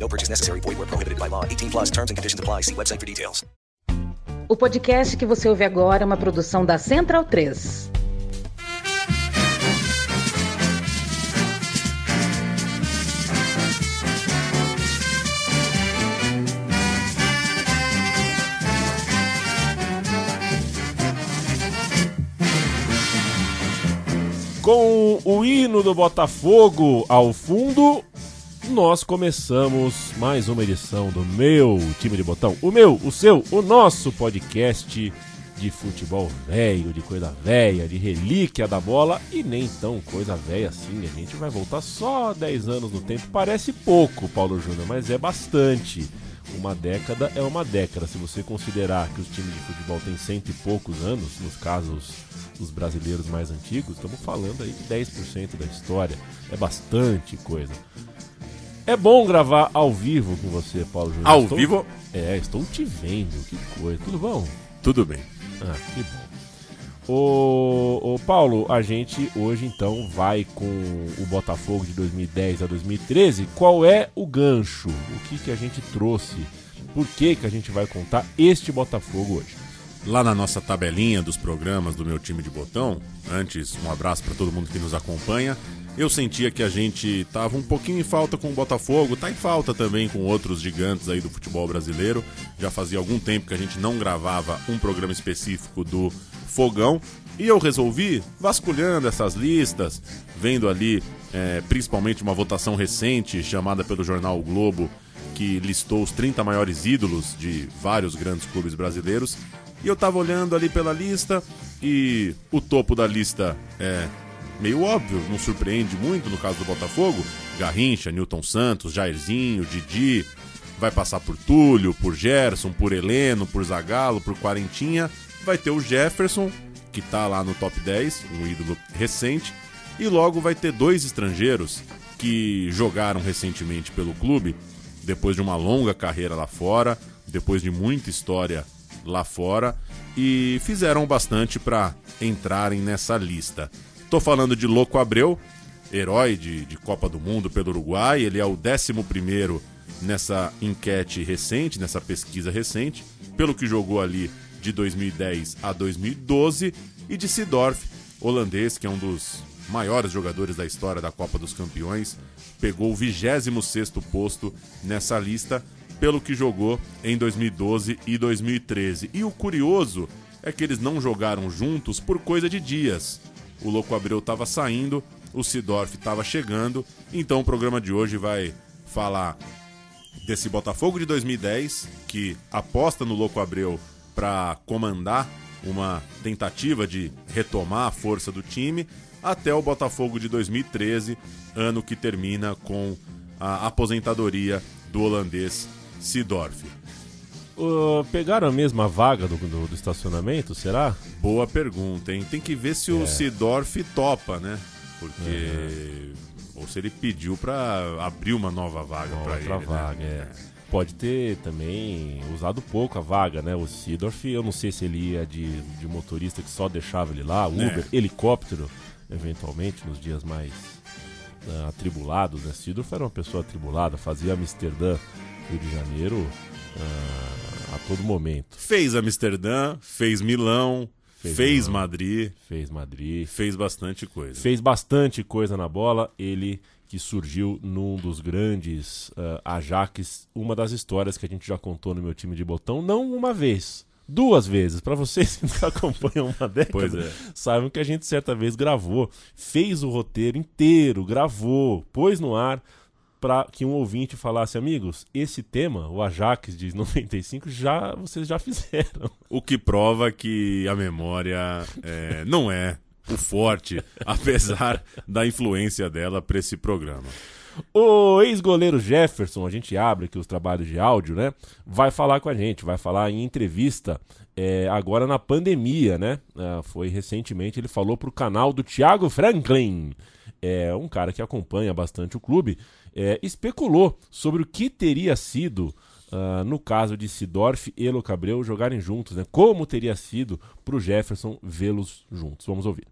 No purchase necessary. Void where prohibited by law. 18 plus terms and conditions apply. See website for details. O podcast que você ouve agora é uma produção da Central 3. Com o hino do Botafogo ao fundo, nós começamos mais uma edição do meu time de botão. O meu, o seu, o nosso podcast de futebol velho, de coisa velha, de relíquia da bola e nem tão coisa velha assim. A gente vai voltar só 10 anos no tempo. Parece pouco, Paulo Júnior, mas é bastante. Uma década é uma década. Se você considerar que os times de futebol têm cento e poucos anos, nos casos dos brasileiros mais antigos, estamos falando aí de 10% da história. É bastante coisa. É bom gravar ao vivo com você, Paulo Júnior. Ao Estou- vivo? É, estou te vendo. Que coisa. Tudo bom? Tudo bem. Ah, que bom. Ô, ô Paulo, a gente hoje então vai com o Botafogo de 2010 a 2013. Qual é o gancho? O que, que a gente trouxe? Por que, que a gente vai contar este Botafogo hoje? Lá na nossa tabelinha dos programas do meu time de botão, antes, um abraço para todo mundo que nos acompanha. Eu sentia que a gente tava um pouquinho em falta com o Botafogo, tá em falta também com outros gigantes aí do futebol brasileiro. Já fazia algum tempo que a gente não gravava um programa específico do Fogão. E eu resolvi, vasculhando essas listas, vendo ali é, principalmente uma votação recente chamada pelo jornal O Globo, que listou os 30 maiores ídolos de vários grandes clubes brasileiros. E eu tava olhando ali pela lista e o topo da lista é meio óbvio, não surpreende muito no caso do Botafogo. Garrincha, Newton Santos, Jairzinho, Didi, vai passar por Túlio, por Gerson, por Heleno, por Zagallo, por Quarentinha. Vai ter o Jefferson, que tá lá no top 10, um ídolo recente. E logo vai ter dois estrangeiros que jogaram recentemente pelo clube, depois de uma longa carreira lá fora, depois de muita história lá fora, e fizeram bastante para entrarem nessa lista. Tô falando de Louco Abreu, herói de, de Copa do Mundo pelo Uruguai, ele é o 11 nessa enquete recente, nessa pesquisa recente, pelo que jogou ali de 2010 a 2012, e de Sidorf, holandês, que é um dos maiores jogadores da história da Copa dos Campeões, pegou o 26º posto nessa lista, pelo que jogou em 2012 e 2013. E o curioso é que eles não jogaram juntos por coisa de dias. O Louco Abreu estava saindo, o Sidorf estava chegando, então o programa de hoje vai falar desse Botafogo de 2010, que aposta no Louco Abreu para comandar uma tentativa de retomar a força do time, até o Botafogo de 2013, ano que termina com a aposentadoria do holandês Sidorf. Uh, pegaram a mesma vaga do, do- do estacionamento, será? Boa pergunta, hein? Tem que ver se o Sidorf topa, né? Porque. Ou se ele pediu para abrir uma nova vaga para outra ele. vaga, né? é. Pode ter também usado pouco a vaga, né? O Sidorf, eu não sei se ele ia de, de motorista que só deixava ele lá, Uber, É. helicóptero, eventualmente, nos dias mais ah, atribulados, né? Sidorf era uma pessoa atribulada, fazia Amsterdã, Rio de Janeiro, ah, a todo momento. Fez Amsterdã, fez Milão, Fez fez, Milão. Madrid, Fez Madrid, fez bastante coisa. fez bastante coisa na bola. Ele que surgiu num dos grandes ah, Ajax, uma das histórias que a gente já contou no meu time de botão, não uma vez, duas vezes. Para vocês que acompanham uma década, é. saibam que a gente certa vez gravou, fez o roteiro inteiro, gravou, pôs no ar para que um ouvinte falasse, amigos, esse tema, o Ajax de 95, já vocês já fizeram. O que prova que a memória é, não é o forte, apesar da influência dela para esse programa. O ex-goleiro Jefferson, a gente abre aqui os trabalhos de áudio, né? Vai falar com a gente, vai falar em entrevista é, agora na pandemia, né? É, foi recentemente, ele falou pro canal do Thiago Franklin, é um cara que acompanha bastante o clube, é, especulou sobre o que teria sido Uh, no caso de Sidorf e Elo Cabreu jogarem juntos, né? Como teria sido para o Jefferson vê-los juntos? Vamos ouvir.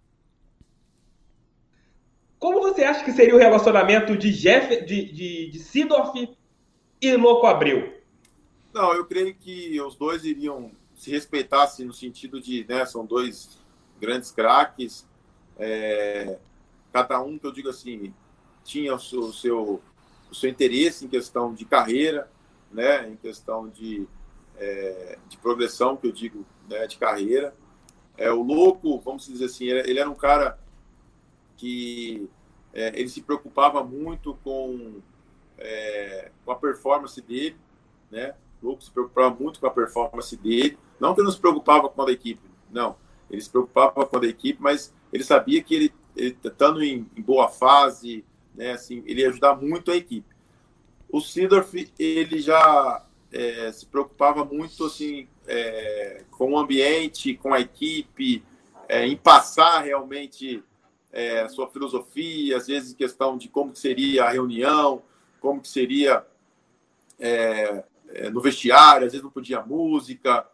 Como você acha que seria o relacionamento de, Jeff, de, de, de Sidorf e Louco Abreu? Não, eu creio que os dois iriam se respeitar assim, no sentido de, né, são dois grandes craques, é, cada um, que eu digo assim, tinha o seu, o seu, o seu interesse em questão de carreira, né, em questão de, é, de progressão, que eu digo, né, de carreira. É, o Louco, vamos dizer assim, ele era um cara que é, ele se preocupava muito com, é, com a performance dele, né? O Louco se preocupava muito com a performance dele. Não que ele não se preocupava com a equipe, não. Ele se preocupava com a equipe, mas ele sabia que ele, ele estando em, em boa fase, né, assim, ele ia ajudar muito a equipe. O Sidorf, ele já é, se preocupava muito assim, é, com o ambiente, com a equipe, é, em passar realmente é, a sua filosofia, às vezes questão de como que seria a reunião, como que seria é, é, no vestiário, às vezes não podia música,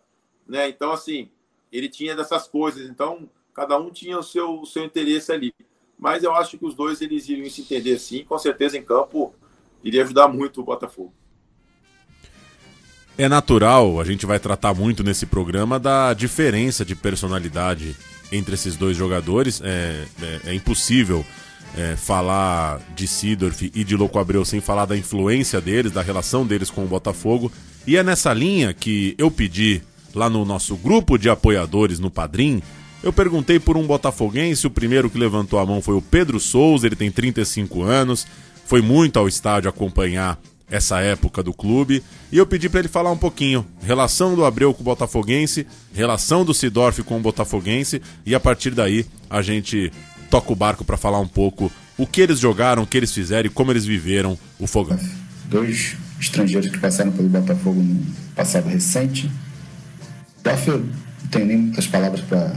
né? Então, assim, ele tinha dessas coisas. Então, cada um tinha o seu, o seu interesse ali. Mas eu acho que os dois eles iriam se entender sim, com certeza em campo iria ajudar muito o Botafogo. É natural, a gente vai tratar muito nesse programa da diferença de personalidade entre esses dois jogadores. É, é, é impossível é, falar de Sidorf e de Louco Abreu sem falar da influência deles, da relação deles com o Botafogo. E é nessa linha que eu pedi lá no nosso grupo de apoiadores no Padrim. Eu perguntei por um botafoguense, o primeiro que levantou a mão foi o Pedro Souza, ele tem 35 anos, foi muito ao estádio acompanhar essa época do clube. E eu pedi para ele falar um pouquinho relação do Abreu com o Botafoguense, relação do Sidorf com o Botafoguense e a partir daí a gente toca o barco para falar um pouco o que eles jogaram, o que eles fizeram e como eles viveram o fogão. Dois estrangeiros que passaram pelo Botafogo no passado recente. Eu não tenho nem muitas palavras para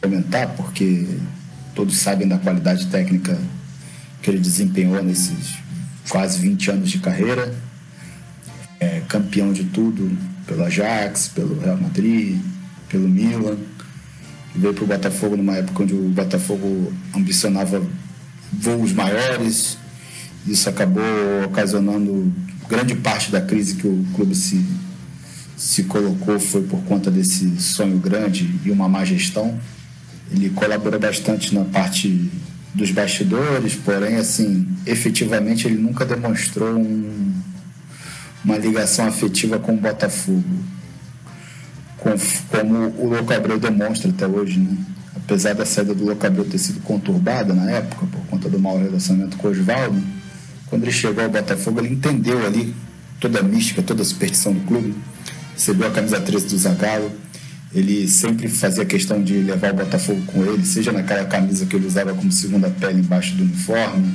comentar, porque todos sabem da qualidade técnica que ele desempenhou nesses quase 20 anos de carreira. É, campeão de tudo pelo Ajax, pelo Real Madrid, pelo Milan. Veio para o Botafogo numa época onde o Botafogo ambicionava voos maiores. Isso acabou ocasionando grande parte da crise que o clube se, se colocou foi por conta desse sonho grande e uma má gestão. Ele colaborou bastante na parte dos bastidores, porém, assim, efetivamente ele nunca demonstrou um, uma ligação afetiva com o Botafogo, com, como o Louco Abreu demonstra até hoje, né? Apesar da saída do Louco Abreu ter sido conturbada na época, por conta do mau relacionamento com o Oswaldo, quando ele chegou ao Botafogo, ele entendeu ali toda a mística, toda a superstição do clube, recebeu a camisa 13 do Zagallo, ele sempre fazia questão de levar o Botafogo com ele, seja naquela camisa que ele usava como segunda pele embaixo do uniforme,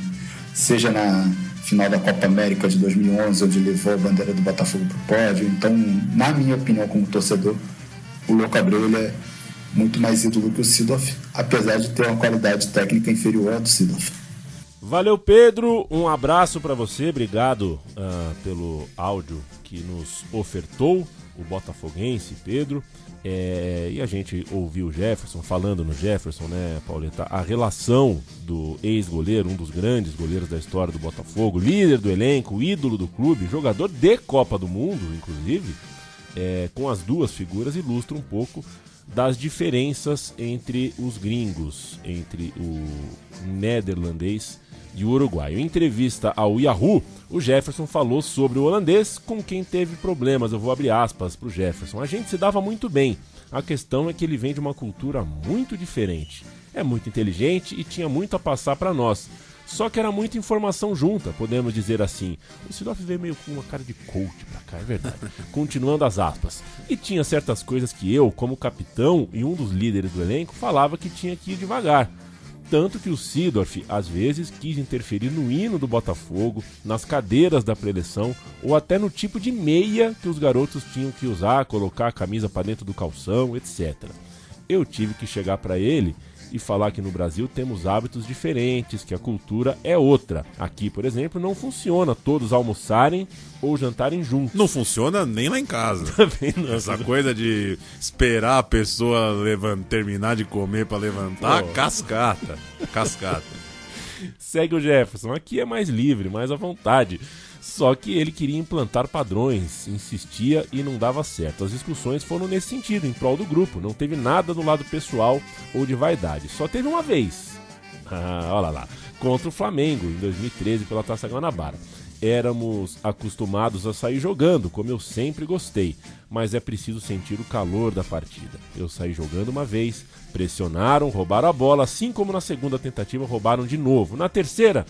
seja na final da Copa América de 2011, onde levou a bandeira do Botafogo para o pódio. Então, na minha opinião, como torcedor, o Louco Abreu é muito mais ídolo que o Sidoff, apesar de ter uma qualidade técnica inferior à do Sidoff. Valeu, Pedro. Um abraço para você. Obrigado uh, pelo áudio que nos ofertou o botafoguense Pedro. É, e a gente ouviu o Jefferson falando no Jefferson, né, Pauleta? A relação do ex-goleiro, um dos grandes goleiros da história do Botafogo, líder do elenco, ídolo do clube, jogador de Copa do Mundo, inclusive, é, com as duas figuras, ilustra um pouco das diferenças entre os gringos, entre o neerlandês e o uruguaio. Em entrevista ao Yahoo, o Jefferson falou sobre o holandês com quem teve problemas. Eu vou abrir aspas para o Jefferson. A gente se dava muito bem. A questão é que ele vem de uma cultura muito diferente. É muito inteligente e tinha muito a passar para nós. Só que era muita informação junta, podemos dizer assim. O Sidoff veio meio com uma cara de coach pra cá, é verdade. Continuando as aspas. E tinha certas coisas que eu, como capitão e um dos líderes do elenco, falava que tinha que ir devagar Tanto que o Sidorf, às vezes, quis interferir no hino do Botafogo, nas cadeiras da preleção ou até no tipo de meia que os garotos tinham que usar, colocar a camisa para dentro do calção, etc. Eu tive que chegar para ele e falar que no Brasil temos hábitos diferentes, que a cultura é outra. Aqui, por exemplo, não funciona todos almoçarem ou jantarem juntos. Não funciona nem lá em casa. Também não. Essa coisa de esperar a pessoa terminar de comer para levantar, Pô. cascata. Cascata. Segue o Jefferson. Aqui é mais livre, mais à vontade. Só que ele queria implantar padrões, insistia e não dava certo. As discussões foram nesse sentido, em prol do grupo. Não teve nada do lado pessoal ou de vaidade. Só teve uma vez. Ah, olha lá. Contra o Flamengo, em 2013, pela Taça Guanabara. Éramos acostumados a sair jogando, como eu sempre gostei, mas é preciso sentir o calor da partida. Eu saí jogando uma vez, pressionaram, roubaram a bola, assim como na segunda tentativa roubaram de novo. Na terceira,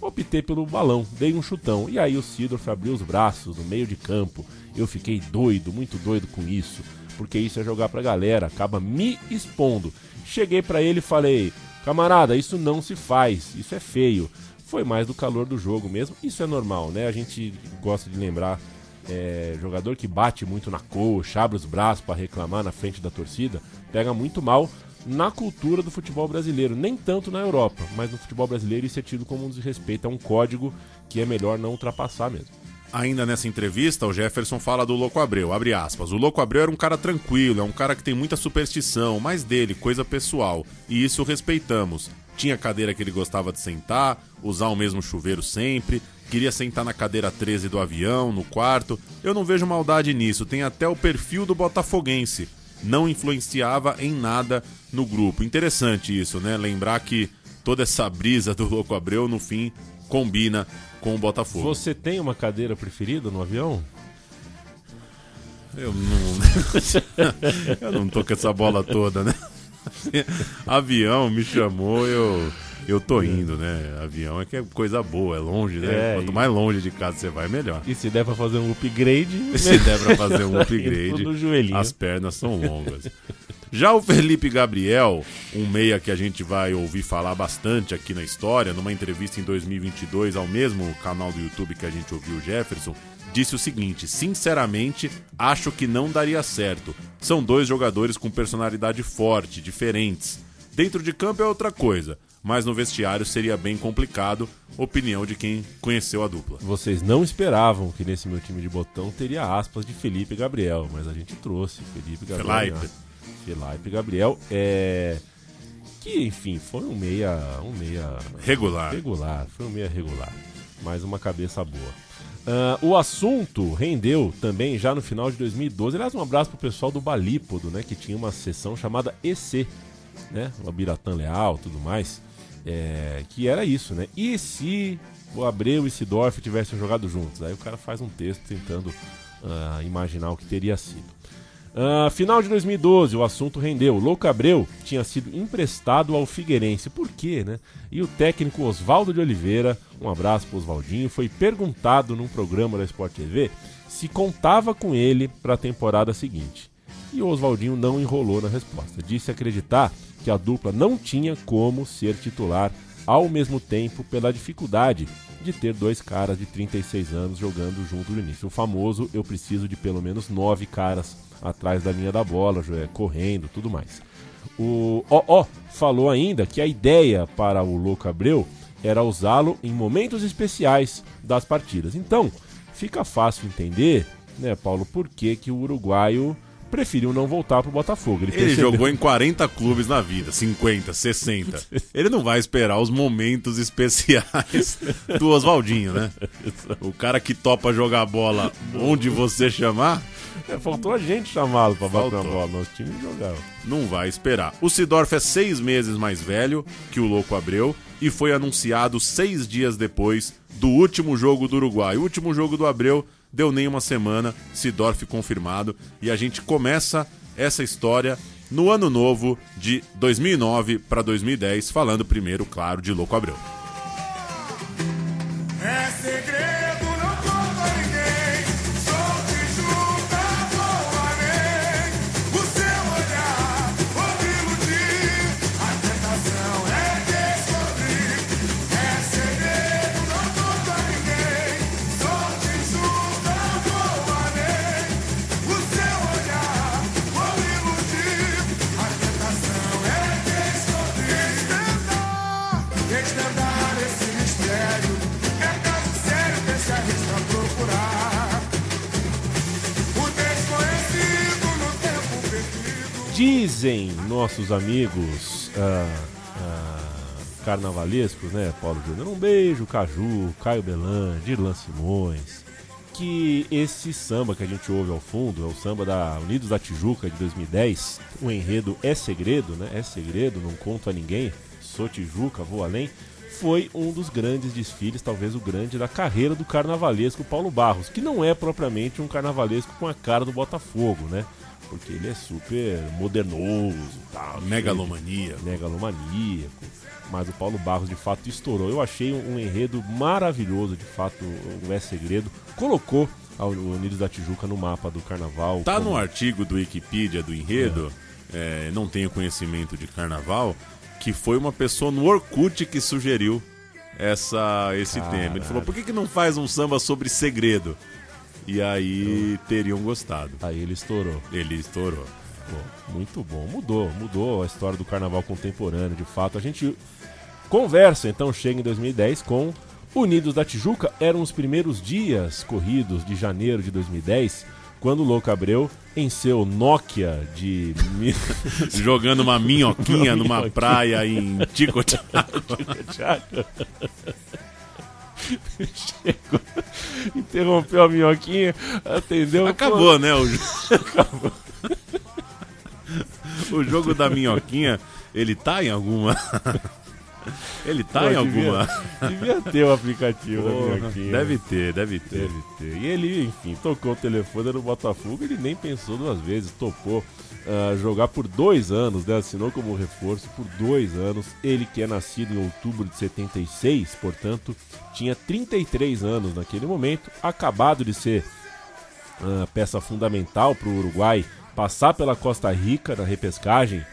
optei pelo balão, dei um chutão e aí o Sidorf abriu os braços no meio de campo. Eu fiquei doido, muito doido com isso, porque isso é jogar pra galera, acaba me expondo. Cheguei pra ele e falei: "Camarada, isso não se faz, isso é feio". Foi mais do calor do jogo mesmo. Isso é normal, né? A gente gosta de lembrar é, jogador que bate muito na coxa, abre os braços pra reclamar na frente da torcida, pega muito mal na cultura do futebol brasileiro, nem tanto na Europa, mas no futebol brasileiro isso é tido como um desrespeito, é um código que é melhor não ultrapassar mesmo. Ainda nessa entrevista, o Jefferson fala do Louco Abreu, abre aspas. O Louco Abreu era um cara tranquilo, é um cara que tem muita superstição, mais dele, coisa pessoal. E isso respeitamos. Tinha cadeira que ele gostava de sentar, usar o mesmo chuveiro sempre, queria sentar na cadeira 13 do avião, no quarto. Eu não vejo maldade nisso, tem até o perfil do botafoguense. Não influenciava em nada no grupo. Interessante isso, né? Lembrar que toda essa brisa do Louco Abreu, no fim, combina com o Botafogo. Você tem uma cadeira preferida no avião? Eu não. eu não tô com essa bola toda, né? Avião me chamou, eu. Eu tô indo, né? Avião é que é coisa boa, é longe, né? É, Quanto e- mais longe de casa você vai, melhor. E se der pra fazer um upgrade, Se der pra fazer um Vai upgrade, no joelhinho. as pernas são longas. Já o Felipe Gabriel, um meia que a gente vai ouvir falar bastante aqui na história, numa entrevista em 2022 ao mesmo canal do YouTube que a gente ouviu o Jefferson, disse o seguinte: Sinceramente, acho que não daria certo. São dois jogadores com personalidade forte, diferentes. Dentro de campo é outra coisa, mas no vestiário seria bem complicado. Opinião de quem conheceu a dupla. Vocês não esperavam que nesse meu time de botão teria aspas de Felipe e Gabriel, mas a gente trouxe Felipe e Gabriel. Felipe. Felipe Gabriel. É. Que, enfim, foi um meia. Um meia. Regular. Regular, foi um meia regular. Mas uma cabeça boa. Ah, o assunto rendeu também já no final de 2012. Aliás, um abraço pro pessoal do Balípodo, né? Que tinha uma sessão chamada EC, né? O Abiratã Leal tudo mais. É, que era isso, né? E se o Abreu e Sidorf tivessem jogado juntos? Aí o cara faz um texto tentando ah, imaginar o que teria sido. Ah, final de 2012, o assunto rendeu. Louco Abreu tinha sido emprestado ao Figueirense. Por quê, né? E o técnico Oswaldo de Oliveira, um abraço pro Oswaldinho, foi perguntado num programa da Sport TV se contava com ele para a temporada seguinte. E o Oswaldinho não enrolou na resposta. Disse acreditar que a dupla não tinha como ser titular ao mesmo tempo pela dificuldade de ter dois caras de 36 anos jogando junto no início. O famoso eu preciso de pelo menos nove caras atrás da linha da bola, correndo, tudo mais. O OO falou ainda que a ideia para o Louco Abreu era usá-lo em momentos especiais das partidas. Então, fica fácil entender, né, Paulo, por que, que o uruguaio preferiu não voltar pro Botafogo. Ele percebeu- jogou em 40 clubes na vida, 50, 60. Ele não vai esperar os momentos especiais do Oswaldinho, né? O cara que topa jogar bola onde você chamar, É, faltou a gente chamá-lo pra bater Faltou. uma bola. Nosso time jogava. não vai esperar. O Sidorf é seis meses mais velho que o Louco Abreu e foi anunciado seis dias depois do último jogo do Uruguai. O último jogo do Abreu deu nem uma semana, Sidorf confirmado. E a gente começa essa história no ano novo de 2009 para 2010, falando primeiro, claro, de Louco Abreu. É segredo, Dizem nossos amigos ah, ah, carnavalescos, né, Paulo Júnior? Um beijo, Caju, Caio Belan, Dirlan Simões. Que esse samba que a gente ouve ao fundo é o samba da Unidos da Tijuca de 2010. O enredo é segredo, né? É segredo, não conto a ninguém. Sou Tijuca, vou além. Foi um dos grandes desfiles, talvez o grande da carreira do carnavalesco Paulo Barros, que não é propriamente um carnavalesco com a cara do Botafogo, né? Porque ele é super modernoso, tal, Megalomania. megalomaníaco. Mas o Paulo Barros de fato estourou. Eu achei um, enredo maravilhoso, de fato, o É Segredo. Colocou a Unidos da Tijuca no mapa do carnaval. Tá como- no artigo do Wikipedia do enredo, é, não tenho conhecimento de carnaval, que foi uma pessoa no Orkut que sugeriu essa, esse tema. Ele falou, por que, que não faz um samba sobre segredo? E aí teriam gostado. Aí ele estourou. Ele estourou. Pô, muito bom. Mudou, mudou a história do carnaval contemporâneo, de fato. A gente conversa, então, chega em 2010 com Unidos da Tijuca. Eram os primeiros dias corridos de janeiro de 2010, quando o Louco Abreu, em seu Nokia de. Jogando uma minhoquinha Uma numa praia em Ticotiaco. Chegou, interrompeu a minhoquinha, atendeu. Acabou, né? O, jo- o jogo da minhoquinha, ele tá em alguma. ele tá Pô, em devia- alguma. Devia ter o aplicativo da Porra, minhoquinha. deve ter, deve ter. Deve ter. E ele, enfim, tocou o telefone no Botafogo, ele nem pensou duas vezes, topou ah, jogar por dois anos, né? Assinou como reforço por dois anos. Ele que é nascido em outubro de 76, portanto, tinha 33 anos naquele momento, acabado de ser ah, peça fundamental para o Uruguai passar pela Costa Rica na repescagem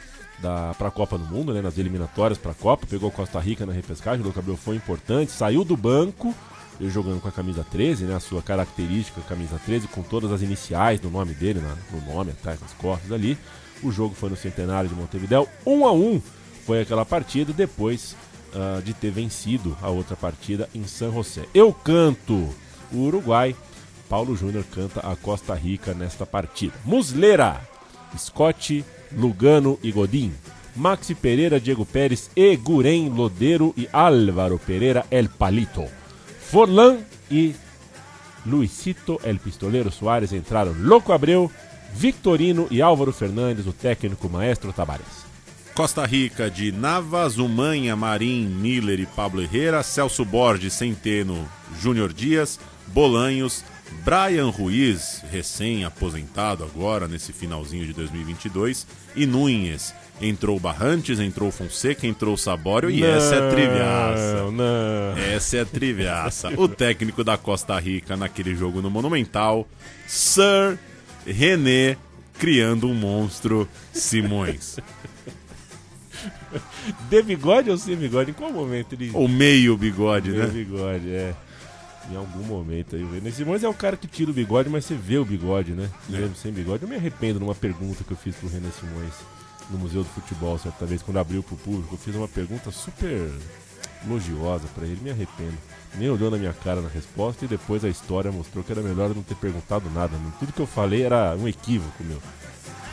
para a Copa do Mundo, né, nas eliminatórias para a Copa, pegou Costa Rica na repescagem, o Abreu foi importante, saiu do banco, ele jogando com a camisa 13, né, a sua característica camisa 13, com todas as iniciais do nome dele, na- no nome atrás, nas costas ali. O jogo foi no Centenário de Montevidéu, 1 a 1 foi aquela partida, depois ah, de ter vencido a outra partida em San José. Eu canto o Uruguai, Paulo Júnior canta a Costa Rica nesta partida. Muslera, Scott, Lugano e Godin. Maxi Pereira, Diego Pérez, Eguren Lodeiro e Álvaro Pereira El Palito. Forlan e Luisito El Pistoleiro Soares entraram. Louco Abreu, Victorino e Álvaro Fernandes, o técnico maestro Tabares. Costa Rica de Navas, Umanha, Marim, Miller e Pablo Herrera, Celso Borges, Centeno, Júnior Dias, Bolanhos, Brian Ruiz, recém-aposentado agora nesse finalzinho de 2022, e Nunes. Entrou Barrantes, entrou Fonseca, entrou Sabório e essa é triviaça. Não, não. Essa é triviaça. O técnico da Costa Rica naquele jogo no Monumental, Sir René, criando um monstro Simões. De bigode ou sem bigode? Em qual momento ele. Ou meio bigode, Meio né? bigode, é. Em algum momento aí. o René Simões é o cara que tira o bigode, mas você vê o bigode, né? É. Mesmo sem bigode. Eu me arrependo numa pergunta que eu fiz pro René Simões no Museu do Futebol, certa vez, quando abriu pro público. Eu fiz uma pergunta super elogiosa pra ele, me arrependo. Nem olhou na minha cara na resposta e depois a história mostrou que era melhor eu não ter perguntado nada. Tudo que eu falei era um equívoco, meu.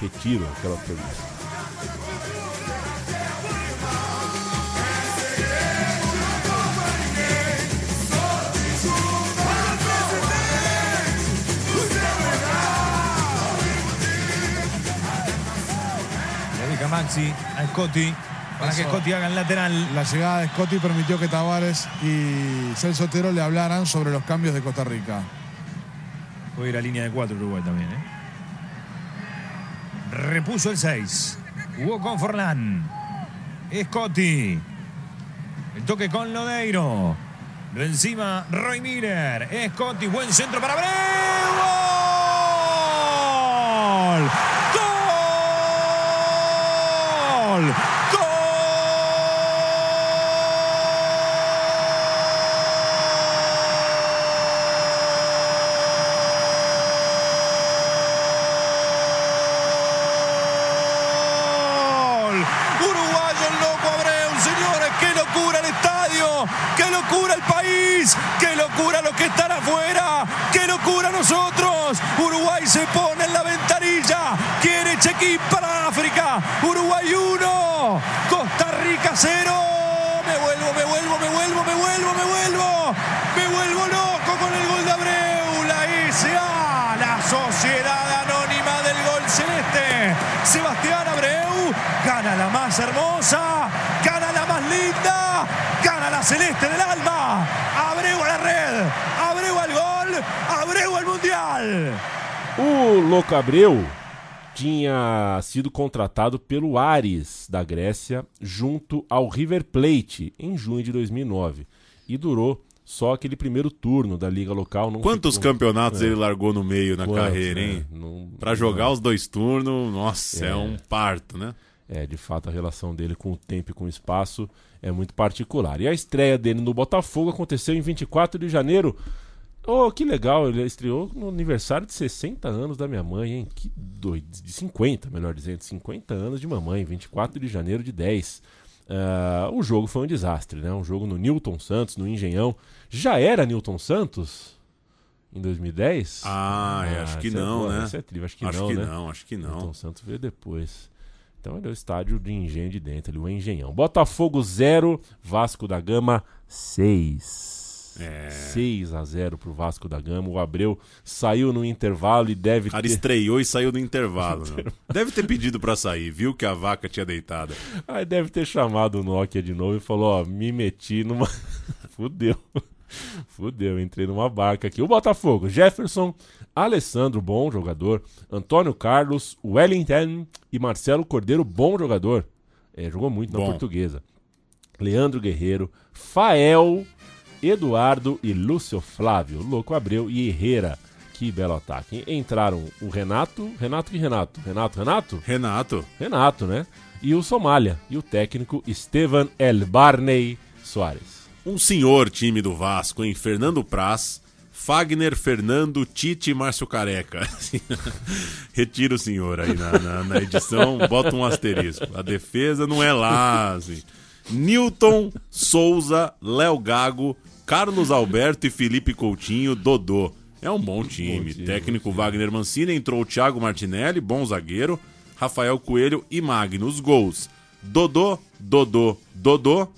Retiro aquela pergunta. Maxi a Scotty para que Eso. Scotty haga el lateral. La llegada de Scotty permitió que Tavares y Celso Otero le hablaran sobre los cambios de Costa Rica. Puede ir a línea de cuatro Uruguay también, ¿eh? Repuso el 6. Jugó con Forlán. Scotty. El toque con Lodeiro. Lo encima Roy Miller. Scotty, buen centro para Abreu. ¡Gol! ¡Gol! gol. El loco Abreu, señores, qué locura el estadio, qué locura el país, qué locura los que están afuera, qué locura nosotros. Uruguay se pone aquí para África. Uruguay 1, Costa Rica 0. Me vuelvo, me vuelvo, me vuelvo, me vuelvo, me vuelvo. Me vuelvo loco con el gol de Abreu. La SA, la Sociedad Anónima del Gol Celeste. Sebastián Abreu gana la más hermosa, gana la más linda, gana la celeste del alma. Abreu a la red, Abreu al gol, Abreu al mundial. O Louco Abreu tinha sido contratado pelo Ares da Grécia junto ao River Plate em junho de 2009 e durou só aquele primeiro turno da liga local. Não Quantos ficou- campeonatos É. ele largou no meio na Quantos, carreira, né? hein? Não- Pra jogar os dois turnos, nossa, é. É. um parto, né? É, de fato, a relação dele com o tempo e com o espaço é muito particular. E a estreia dele no Botafogo aconteceu em 24 de janeiro. Oh, que legal, ele estreou no aniversário de 60 anos da minha mãe, hein? Que doido, de 50, melhor dizendo, 50 anos de mamãe, 24 de janeiro de 10. Ah, o jogo foi um desastre, né? Um jogo no Newton Santos, no Engenhão. Já era Newton Santos em 2010? Ah, é, acho que é não, né? essa é tri- acho que Acho não, que né? não, acho que não. Newton Santos veio depois. Então ele é o estádio de Engenho de dentro, ali, o Engenhão. Botafogo 0, Vasco da Gama 6. É. 6 a 0 pro Vasco da Gama. O Abreu saiu no intervalo e deve cara ter... estreou e saiu no intervalo. né? Deve ter pedido pra sair, viu que a vaca tinha deitado. Aí deve ter chamado o Nokia de novo e falou: Ó, me meti numa. Fudeu. Fudeu, entrei numa barca aqui. O Botafogo, Jefferson, Alessandro, bom jogador. Antônio Carlos, Wellington e Marcelo Cordeiro, bom jogador. É, jogou muito na Bom. portuguesa. Leandro Guerreiro, Fael, Eduardo e Lúcio Flávio, Louco Abreu e Herrera. Que belo ataque. Entraram o Renato, Renato que Renato? Renato, Renato? Renato. Renato, né? E o Somália. E o técnico Estevan El Barney Soares. Um senhor time do Vasco, hein? Fernando Praz, Fagner, Fernando, Tite e Márcio Careca. Retira o senhor aí na, na- na edição, bota um asterisco. A defesa não é lá, assim. Newton, Souza, Léo Gago, Carlos Alberto e Felipe Coutinho, Dodô. É um bom time. time, Técnico Wagner Mancini, entrou o Thiago Martinelli, bom zagueiro, Rafael Coelho e Magno. Os gols: Dodô, Dodô, Dodô,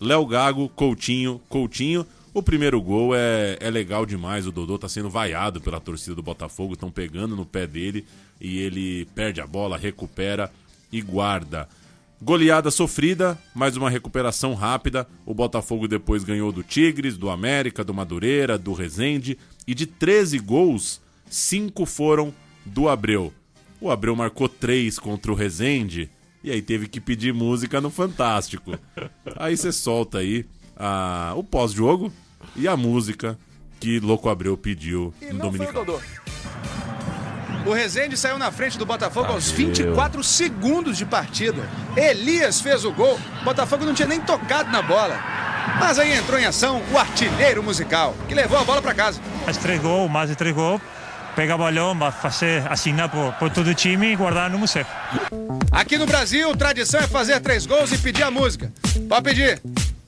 Léo Gago, Coutinho, Coutinho. O primeiro gol é, é legal demais. O Dodô tá sendo vaiado pela torcida do Botafogo, estão pegando no pé dele e ele perde a bola, recupera e guarda. Goleada sofrida, mas uma recuperação rápida. O Botafogo depois ganhou do Tigres, do América, do Madureira, do Resende. E de 13 gols, 5 foram do Abreu. O Abreu marcou 3 contra o Resende. E aí teve que pedir música no Fantástico. Aí você solta aí a- o pós-jogo e a música que Louco Abreu pediu no Dominical. O Rezende saiu na frente do Botafogo aos Tadeu. 24 segundos de partida. Elias fez o gol. O Botafogo não tinha nem tocado na bola. Mas aí entrou em ação o artilheiro musical, que levou a bola para casa. Faz três gols, mais de três gols, pega balão, vai fazer assinar por, por todo o time e guardar no museu. Aqui no Brasil, tradição é fazer três gols e pedir a música. Pode pedir.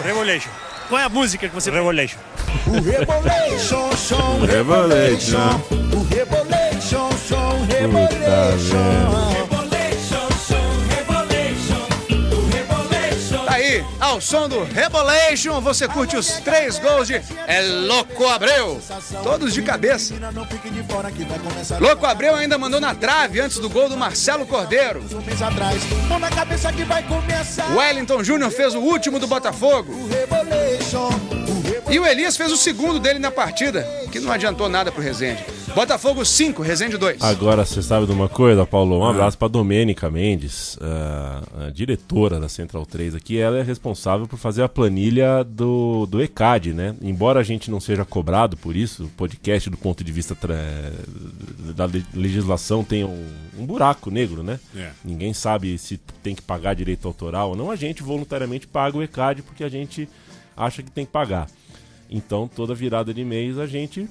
Revelation. Qual é a música que você Revelation. O Rebolation, som, Revelation. O Rebolation. Tá aí, ao som do Rebolation, você curte os três gols de É Louco Abreu. Todos de cabeça. Louco Abreu ainda mandou na trave antes do gol do Marcelo Cordeiro. Wellington Júnior fez o último do Botafogo. E o Elias fez o segundo dele na partida, que não adiantou nada pro Rezende. Botafogo 5, Rezende 2. Agora você sabe de uma coisa, Paulo? Um abraço pra Domênica Mendes, a, a diretora da Central 3 aqui. Ela é responsável por fazer a planilha do, do ECAD, né? Embora a gente não seja cobrado por isso, o podcast do ponto de vista tra- da le- legislação tem um, um buraco negro, né? É. Ninguém sabe se tem que pagar direito autoral ou não. A gente voluntariamente paga o ECAD porque a gente acha que tem que pagar. Então, toda virada de mês a gente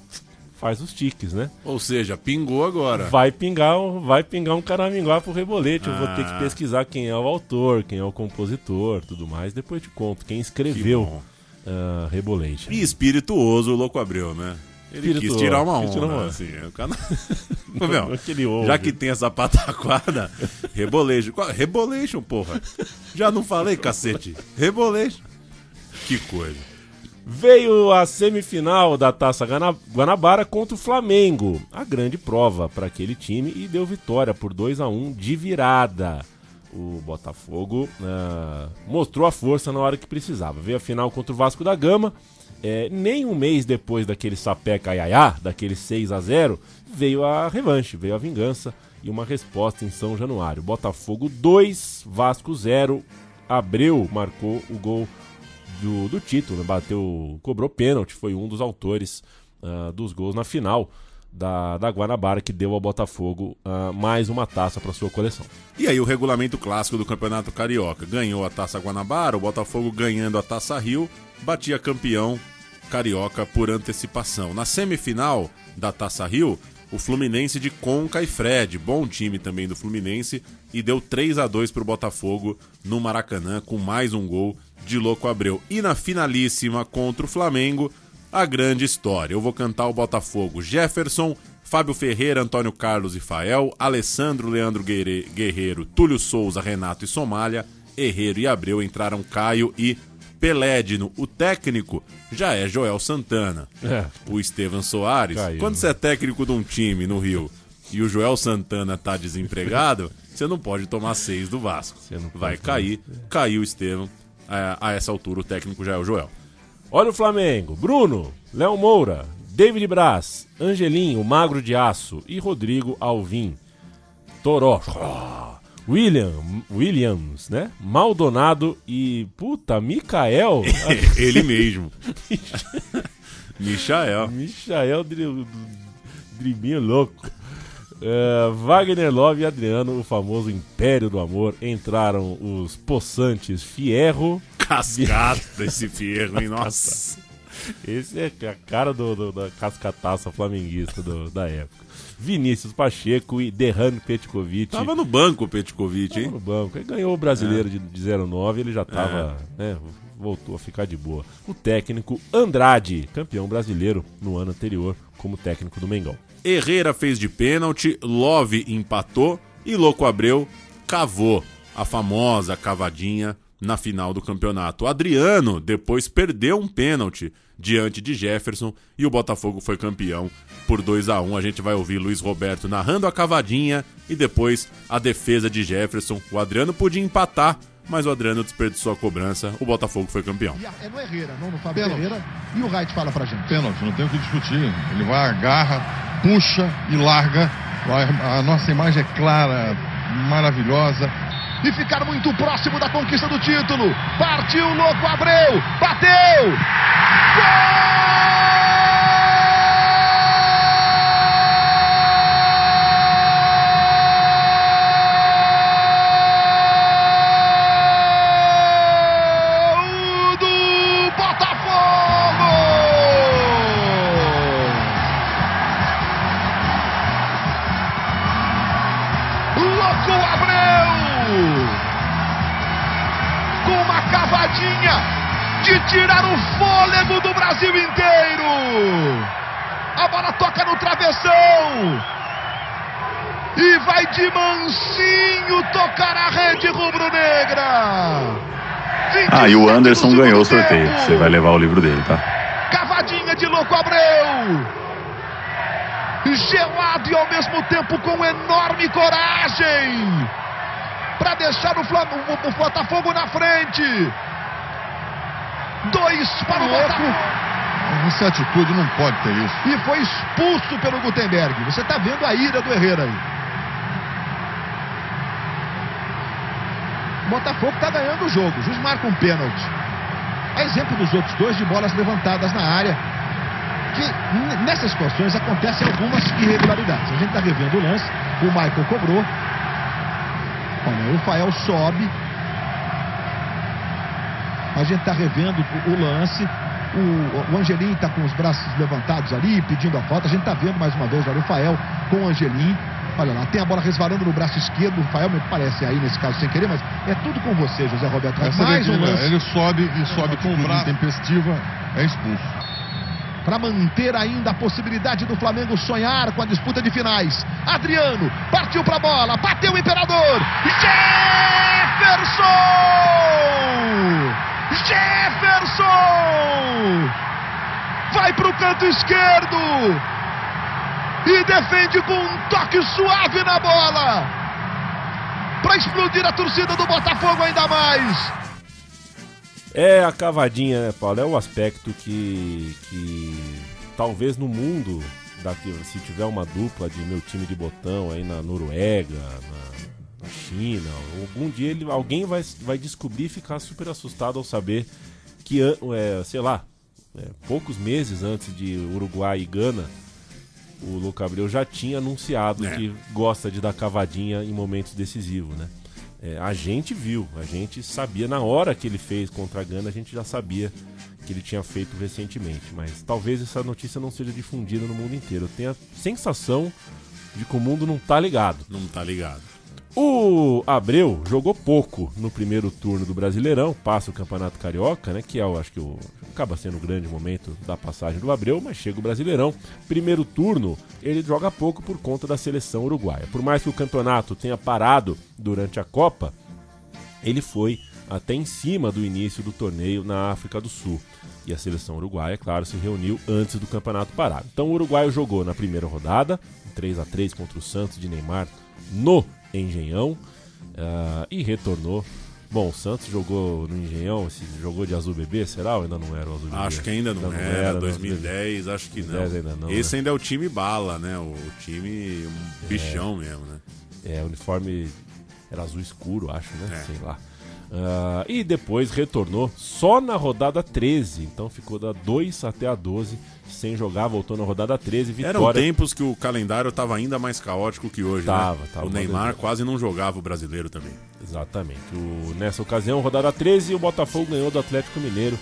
faz os tiques, né? Ou seja, pingou agora. Vai pingar, um- vai pingar um caraminguá pro rebolete. Eu vou ter que Ah. pesquisar quem é o autor, quem é o compositor, tudo mais. Depois te conto quem escreveu bom. ah, Rebolete. E espirituoso o Louco Abreu, né? Ele quis tirar uma onda, uma- assim. O cara... Ô, meu, Aquele ouve. já que tem essa pataquada, rebolation. Qual- Rebolation, porra. Já não falei, cacete. Rebolation. Que coisa. Veio a semifinal da Taça Guana- Guanabara contra o Flamengo. A grande prova para aquele time e deu vitória por 2 a 1 de virada. O Botafogo ah, mostrou a força na hora que precisava. Veio a final contra o Vasco da Gama. É, nem um mês depois daquele sapeca iaiá, daquele 6 a 0 veio a revanche, veio a vingança e uma resposta em São Januário. Botafogo 2, Vasco 0. Abreu marcou o gol do, do título, né? bateu, cobrou pênalti, foi um dos autores ah, dos gols na final da, da Guanabara que deu ao Botafogo ah, mais uma taça para sua coleção. E aí o regulamento clássico do Campeonato Carioca. Ganhou a Taça Guanabara, o Botafogo ganhando a Taça Rio, batia campeão carioca por antecipação. Na semifinal da Taça Rio, o Fluminense de Conca e Fred, bom time também do Fluminense, e deu 3 a 2 pro Botafogo no Maracanã com mais um gol de Louco Abreu. E na finalíssima contra o Flamengo, a grande história. Eu vou cantar o Botafogo. Jefferson, Fábio Ferreira, Antônio Carlos e Fael, Alessandro, Leandro Guerre- Guerreiro, Túlio Souza, Renato e Somália, Herreiro e Abreu entraram Caio e Pelédino. O técnico já é Joel Santana. É. O Estevam Soares. Caiu. Quando você é técnico de um time no Rio e o Joel Santana tá desempregado, você não pode tomar seis do Vasco. Vai cair. Caiu o Estevam. A, a essa altura o técnico já é o Joel. Olha o Flamengo: Bruno, Léo Moura, David Braz, Angelinho, Magro de Aço e Rodrigo Alvim. Toró, William, Williams, né? Maldonado e. Puta, Mikael. Ele mesmo. Michael. Michael Dri- Dribinho louco. É, Wagner Love e Adriano, o famoso Império do Amor. Entraram os possantes Fierro. Cascata esse Fierro, hein? Nossa. Esse é a cara do, do- da cascataça flamenguista do- da época. Vinícius Pacheco e Derran Petkovic. Tava no banco o Petkovic, hein? no banco. Ele ganhou o brasileiro É. de, de 09, ele já tava, né, voltou a ficar de boa. O técnico Andrade, campeão brasileiro no ano anterior como técnico do Mengão. Herrera fez de pênalti, Love empatou e Louco Abreu cavou a famosa cavadinha na final do campeonato. Adriano depois perdeu um pênalti diante de Jefferson e o Botafogo foi campeão por 2 a 1 A gente vai ouvir Luiz Roberto narrando a cavadinha e depois a defesa de Jefferson. O Adriano podia empatar, mas o Adriano desperdiçou a cobrança. O Botafogo foi campeão. É no Herrera, não no Fábio Ferreira. E o Wright fala pra gente. Pênalti, não tem o que discutir. Ele vai, agarra, puxa e larga. A, a nossa imagem é clara, maravilhosa. E ficar muito próximo da conquista do título. Partiu o louco Abreu. Bateu! Gol E vai de mansinho tocar a rede rubro-negra! Ah, e o Anderson ganhou o sorteio. Você vai levar o livro dele, tá? Cavadinha de louco Abreu! Gelado e ao mesmo tempo com enorme coragem! Para deixar o, Flam o, o Botafogo na frente! Dois para o Botafogo! Essa atitude não pode ter isso. E foi expulso pelo Gutenberg. Você está vendo a ira do Herrera aí. O Botafogo está ganhando o jogo. O juiz marca um pênalti. A exemplo dos outros dois de bolas levantadas na área. Que nessas situações acontecem algumas irregularidades. A gente está revendo o lance. O Michael cobrou. Olha, o Fael sobe. A gente está revendo o lance. O, o Angelim está com os braços levantados ali, pedindo a falta. A gente está vendo mais uma vez olha, o Fael com o Angelim. Olha lá, tem a bola resvalando no braço esquerdo. O Fael me parece aí nesse caso sem querer, mas é tudo com você, José Roberto. Essa mais um lance. Ele sobe e sobe com o braço. Tempestiva, é expulso. para manter ainda a possibilidade do Flamengo sonhar com a disputa de finais. Adriano partiu para a bola, bateu o Imperador. Jefferson! Jefferson! Vai para o canto esquerdo e defende com um toque suave na bola para explodir a torcida do Botafogo ainda mais. É a cavadinha, né, Paulo? É o aspecto que, que talvez no mundo, daqui, se tiver uma dupla de meu time de botão aí na Noruega, na, China, algum dia ele, alguém vai, vai descobrir e ficar super assustado ao saber que, é, sei lá, é, poucos meses antes de Uruguai e Gana, o Luca Abreu já tinha anunciado É. que gosta de dar cavadinha em momentos decisivos, né? É, a gente viu, a gente sabia na hora que ele fez contra a Gana, a gente já sabia que ele tinha feito recentemente, mas talvez essa notícia não seja difundida no mundo inteiro. Eu tenho a sensação de que o mundo não tá ligado. Não tá ligado. O Abreu jogou pouco no primeiro turno do Brasileirão, passa o Campeonato Carioca, né? Que é, eu acho que o, acaba sendo o grande momento da passagem do Abreu, mas chega o Brasileirão. Primeiro turno, ele joga pouco por conta da seleção uruguaia. Por mais que o campeonato tenha parado durante a Copa, ele foi até em cima do início do torneio na África do Sul. E a seleção uruguaia, claro, se reuniu antes do campeonato parar. Então o uruguaio jogou na primeira rodada, 3 a 3 contra o Santos de Neymar no Engenhão ah, e retornou. Bom, o Santos jogou no Engenhão, se jogou de azul bebê, será ou ainda não era o azul bebê? Acho que ainda não, era, era, né? 2010, acho que não. 2010 ainda não, Esse né? ainda é o time bala, né? O time um bichão mesmo, né? É, o uniforme era azul escuro, acho, né? É. Sei lá. Ah, e depois retornou só na rodada 13. Então ficou da 2 até a 12 sem jogar, voltou na rodada 13. Vitória. Eram tempos que o calendário tava ainda mais caótico que hoje, Tava, né? tava. o Neymar quase não jogava o brasileiro também. Exatamente. O- nessa ocasião, rodada 13, o Botafogo ganhou do Atlético Mineiro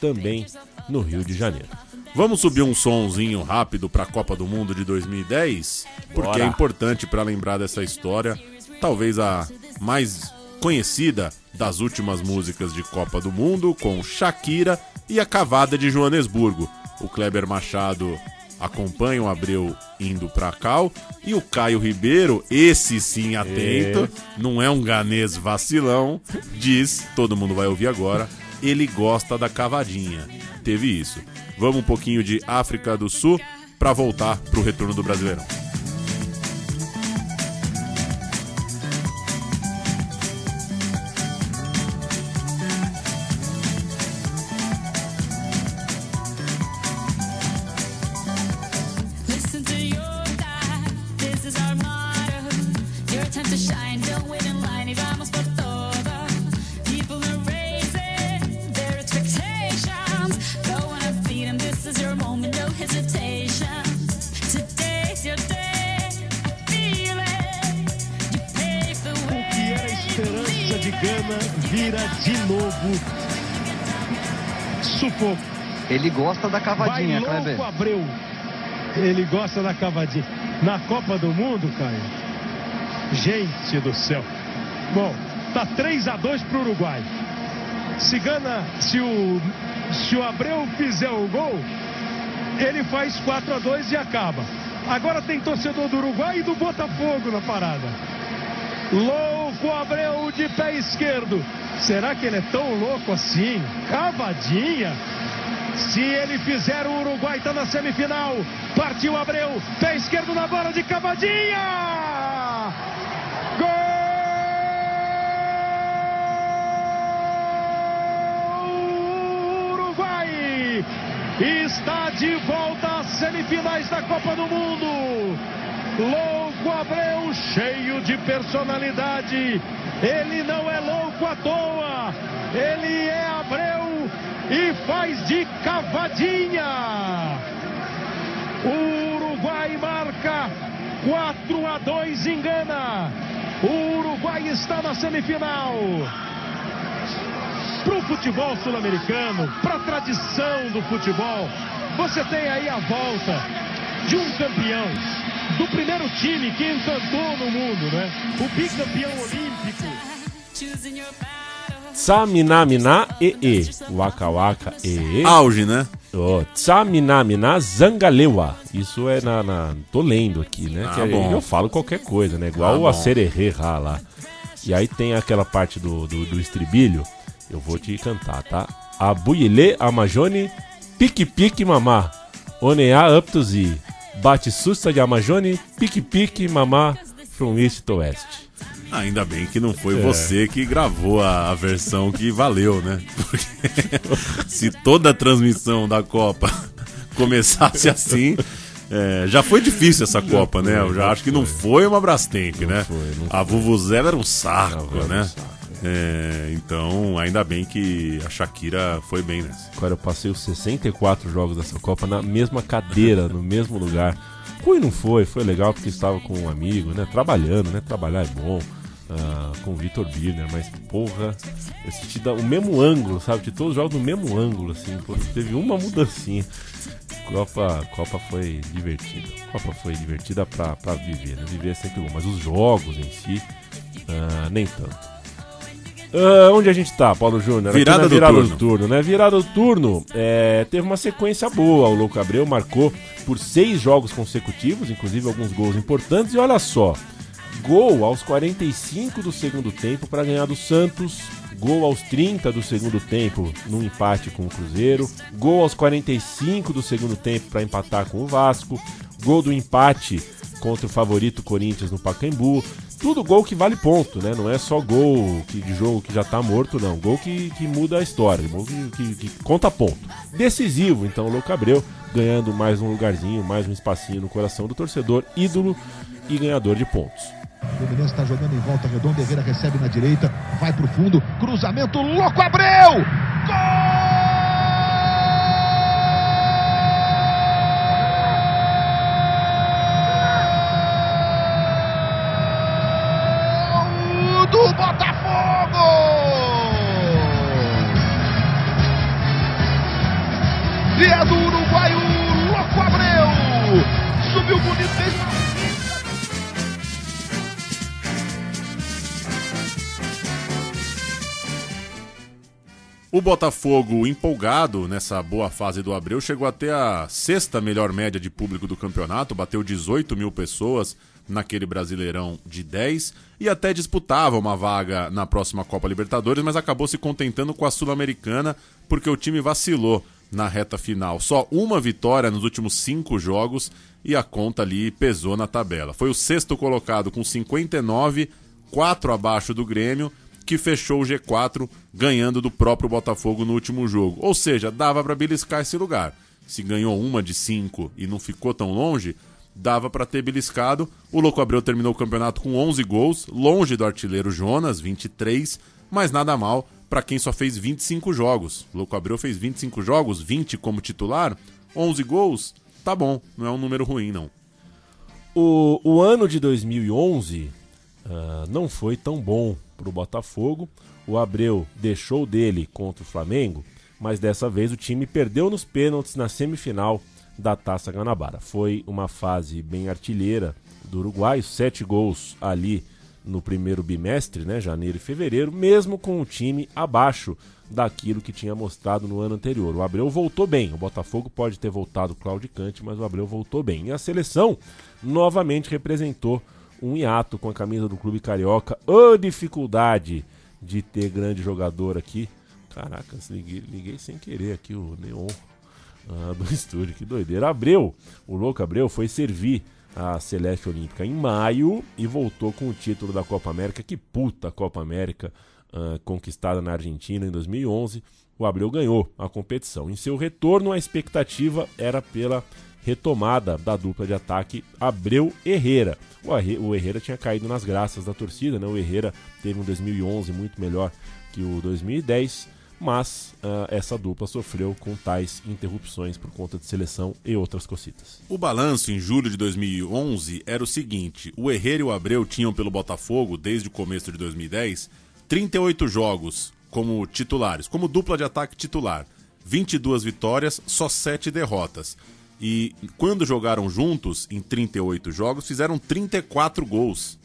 também no Rio de Janeiro. Vamos subir um sonzinho rápido para a Copa do Mundo de 2010, porque Bora. é importante para lembrar dessa história, talvez a mais conhecida das últimas músicas de Copa do Mundo, com Shakira e a Cavada de Joanesburgo. O Kleber Machado acompanha o Abreu indo para Cal e o Caio Ribeiro, esse sim atento, não é um ganês vacilão, diz, todo mundo vai ouvir agora, ele gosta da cavadinha. Teve isso. Vamos um pouquinho de África do Sul para voltar pro retorno do Brasileirão. Gosta da cavadinha, Vai louco. Abreu. Ele gosta da cavadinha. Na Copa do Mundo, Caio. Gente do céu. Bom, tá 3 a 2 pro Uruguai. Se Gana, se o se o Abreu fizer o gol, ele faz 4 a 2 e acaba. Agora tem torcedor do Uruguai e do Botafogo na parada. Louco Abreu de pé esquerdo. Será que ele é tão louco assim? Cavadinha. Se ele fizer, o Uruguai está na semifinal. Partiu Abreu, pé esquerdo na bola de cavadinha. Gol! Uruguai está de volta às semifinais da Copa do Mundo. Louco Abreu, cheio de personalidade. Ele não é louco à toa. Ele é Abreu e faz de cavadinha. O Uruguai marca 4 a 2 em Gana. O Uruguai está na semifinal. Para o futebol sul-americano, para a tradição do futebol, você tem aí a volta de um campeão, do primeiro time que encantou no mundo, né? O bicampeão olímpico. Choosing your battle. Saminamina e e. Waka Waka e e. Auge, né? Oh, Tsaminamina Zangalewa. Isso é na, na- Tô lendo aqui, né? Ah, que aí bom. eu falo qualquer coisa, né? Igual Ah, a bom. Sererreha lá. E aí tem aquela parte do, do, do estribilho. Eu vou te cantar, tá? Abuile Amajone Pique Pique Mamá. Onea up to Z. Bate susta de Amajone Pique Pique Mamá from east to west. Ainda bem que não foi É. você que gravou a, a versão que valeu, né? Porque se toda a transmissão da Copa começasse assim. é, já foi difícil essa Copa, né? Eu já já acho que não foi uma Brastemp, né? foi, não a Vuvuzela era um saco, era um né? É, então, ainda bem que a Shakira foi bem nessa. Agora eu passei os 64 jogos dessa Copa na mesma cadeira, no mesmo lugar. Ruim não foi, foi legal porque estava com um amigo, né? Trabalhando, né? Trabalhar é bom. ah, com o Vitor Birner, mas porra, eu assisti o mesmo ângulo, sabe? De todos os jogos no mesmo ângulo, assim. pô, teve uma mudancinha. Copa, Copa foi divertida. Copa foi divertida pra, pra viver, né? Viver é sempre bom, mas os jogos em si, ah, nem tanto. Ah, onde a gente tá, Paulo Júnior? Virada na do virada turno. do turno, né? Virada do turno, é, teve uma sequência boa. O Louco Abreu marcou por seis jogos consecutivos, inclusive alguns gols importantes. E olha só, gol aos 45 do segundo tempo para ganhar do Santos. Gol aos 30 do segundo tempo num empate com o Cruzeiro. Gol aos 45 do segundo tempo para empatar com o Vasco. Gol do empate contra o favorito Corinthians no Pacaembu. Tudo gol que vale ponto, né? Não é só gol que, de jogo que já tá morto, não. Gol que, que muda a história, gol que, que- que conta ponto. Decisivo, então, o Louco Abreu ganhando mais um lugarzinho, mais um espacinho no coração do torcedor, ídolo e ganhador de pontos. O Fluminense está jogando em volta redonda, Herrera recebe na direita, vai pro fundo, cruzamento, louco Abreu! O Botafogo, empolgado nessa boa fase do Abreu, chegou até a sexta melhor média de público do campeonato, bateu 18 mil pessoas naquele Brasileirão de 10 e até disputava uma vaga na próxima Copa Libertadores, mas acabou se contentando com a Sul-Americana porque o time vacilou na reta final. Só uma vitória nos últimos cinco jogos e a conta ali pesou na tabela. Foi o sexto colocado com 59, quatro abaixo do Grêmio que fechou o G4 ganhando do próprio Botafogo no último jogo. Ou seja, dava para beliscar esse lugar. Se ganhou uma de cinco e não ficou tão longe, dava para ter beliscado. O Louco Abreu terminou o campeonato com 11 gols, longe do artilheiro Jonas, 23, mas nada mal para quem só fez 25 jogos. O Louco Abreu fez 25 jogos, 20 como titular, 11 gols, tá bom, não é um número ruim não. O, o ano de 2011 ah, não foi tão bom para o Botafogo. O Abreu deixou dele contra o Flamengo, mas dessa vez o time perdeu nos pênaltis na semifinal da Taça Guanabara. Foi uma fase bem artilheira do Uruguai, sete gols ali no primeiro bimestre, né, janeiro e fevereiro, mesmo com o time abaixo daquilo que tinha mostrado no ano anterior. O Abreu voltou bem. O Botafogo pode ter voltado claudicante, mas o Abreu voltou bem. E a seleção novamente representou um hiato com a camisa do clube carioca. Ô dificuldade de ter grande jogador aqui. Caraca, liguei, liguei sem querer aqui o Neon ah, do estúdio, que doideira. Abreu, o louco Abreu, foi servir a Celeste Olímpica em maio e voltou com o título da Copa América. Que puta Copa América ah, conquistada na Argentina em 2011. O Abreu ganhou a competição. Em seu retorno, a expectativa era pela retomada da dupla de ataque Abreu-Herrera. O, Arre- o Herrera tinha caído nas graças da torcida, né? O Herrera teve um 2011 muito melhor que o 2010, mas ah, essa dupla sofreu com tais interrupções por conta de seleção e outras cocitas. O balanço em julho de 2011 era o seguinte: o Herrera e o Abreu tinham pelo Botafogo, desde o começo de 2010, 38 jogos como titulares, como dupla de ataque titular. 22 vitórias, só 7 derrotas. E quando jogaram juntos, em 38 jogos, fizeram 34 gols.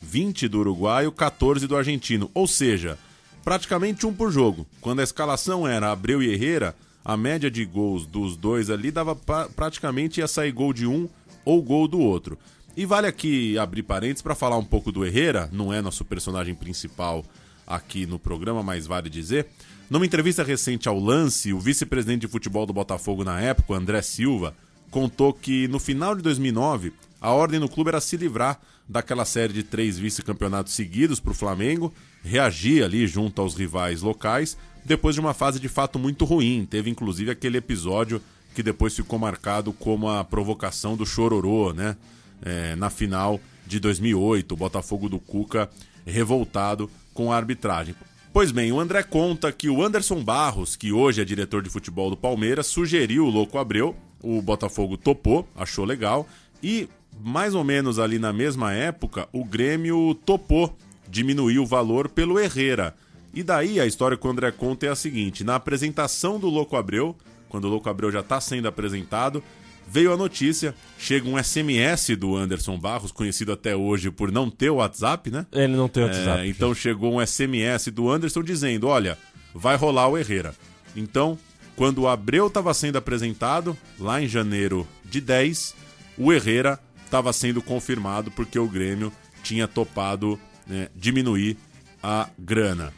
20 do uruguaio, 14 do argentino. Ou seja, praticamente um por jogo. Quando a escalação era Abreu e Herrera, a média de gols dos dois ali dava pra, praticamente ia sair gol de um ou gol do outro. E vale aqui abrir parênteses para falar um pouco do Herrera, não é nosso personagem principal aqui no programa, mas vale dizer. Numa entrevista recente ao Lance, o vice-presidente de futebol do Botafogo na época, André Silva, contou que no final de 2009 a ordem no clube era se livrar daquela série de três vice-campeonatos seguidos para o Flamengo, reagir ali junto aos rivais locais, depois de uma fase de fato muito ruim. Teve inclusive aquele episódio que depois ficou marcado como a provocação do Chororô, né? É, na final de 2008, o Botafogo do Cuca revoltado com a arbitragem. Pois bem, o André conta que o Anderson Barros, que hoje é diretor de futebol do Palmeiras, sugeriu o Louco Abreu, o Botafogo topou, achou legal, e mais ou menos ali na mesma época, o Grêmio topou diminuir o valor pelo Herrera. E daí a história que o André conta é a seguinte: na apresentação do Louco Abreu, quando o Louco Abreu já está sendo apresentado, veio a notícia, chega um SMS do Anderson Barros, conhecido até hoje por não ter o WhatsApp, né? Ele não tem o É, WhatsApp. então chegou um SMS do Anderson dizendo: olha, vai rolar o Herrera. Então, quando o Abreu estava sendo apresentado, lá em janeiro de 10, o Herrera estava sendo confirmado porque o Grêmio tinha topado né, diminuir a grana.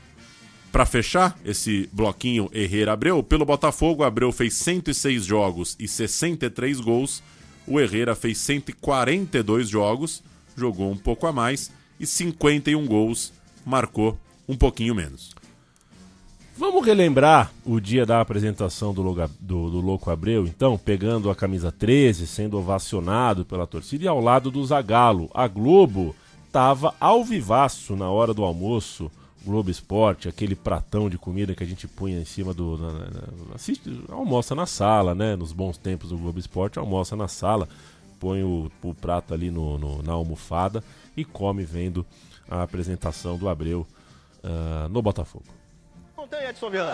Para fechar esse bloquinho Herrera Abreu, pelo Botafogo, Abreu fez 106 jogos e 63 gols. O Herrera fez 142 jogos, jogou um pouco a mais e 51 gols, marcou um pouquinho menos. Vamos relembrar o dia da apresentação do, Loga- do- do Louco Abreu, então, pegando a camisa 13, sendo ovacionado pela torcida e ao lado do Zagalo. A Globo tava ao vivaço na hora do almoço, Globo Esporte, aquele pratão de comida que a gente punha em cima do. na- na- assiste, almoça na sala, né? Nos bons tempos do Globo Esporte, almoça na sala, põe o, o prato ali no, no- na almofada e come vendo a apresentação do Abreu ah, no Botafogo. Não tem, Edson Viana.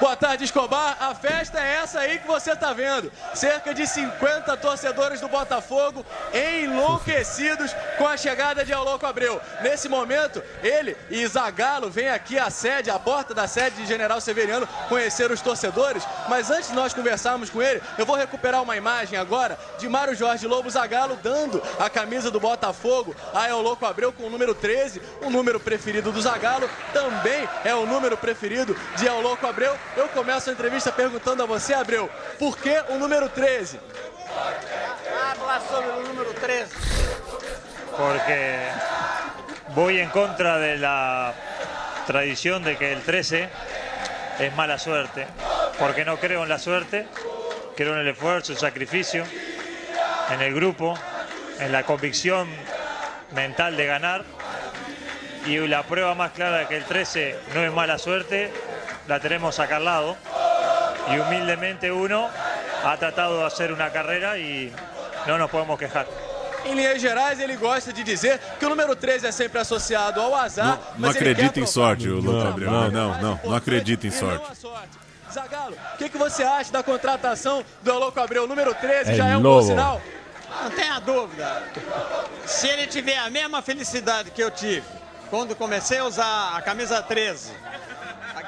Boa tarde, Escobar. A festa é essa aí que você tá vendo. Cerca de 50 torcedores do Botafogo enlouquecidos com a chegada de Aloco Abreu. Nesse momento, ele e Zagalo vêm aqui à sede, à porta da sede de General Severiano, conhecer os torcedores. Mas antes de nós conversarmos com ele, eu vou recuperar uma imagem agora de Mário Jorge Lobo Zagalo dando a camisa do Botafogo a Eloco Abreu com o número 13, o número preferido do Zagalo, também é o número preferido de Eloco Abreu. Eu começo a entrevista perguntando a você, Abreu, por que o número 13? Habla sobre el número 13. porque voy en contra de la tradición de que el 13 es mala suerte, porque no creo en la suerte, creo en el esfuerzo, el sacrificio, en el grupo, en la convicción mental de ganar. Y la prueba más clara de que el 13 no es mala suerte, la tenemos acá al lado. Y humildemente uno ha tratado de hacer una carrera y no nos podemos quejar. Em linhas gerais, ele gosta de dizer que o número 13 é sempre associado ao azar. Não ele acredita em sorte, o Abreu. Não, não, não, não acredita em sorte. Zagalo, o que, que você acha da contratação do Louco Abreu? O número 13 É já é um novo. bom sinal? Não tenha dúvida. Se ele tiver a mesma felicidade que eu tive quando comecei a usar a camisa 13,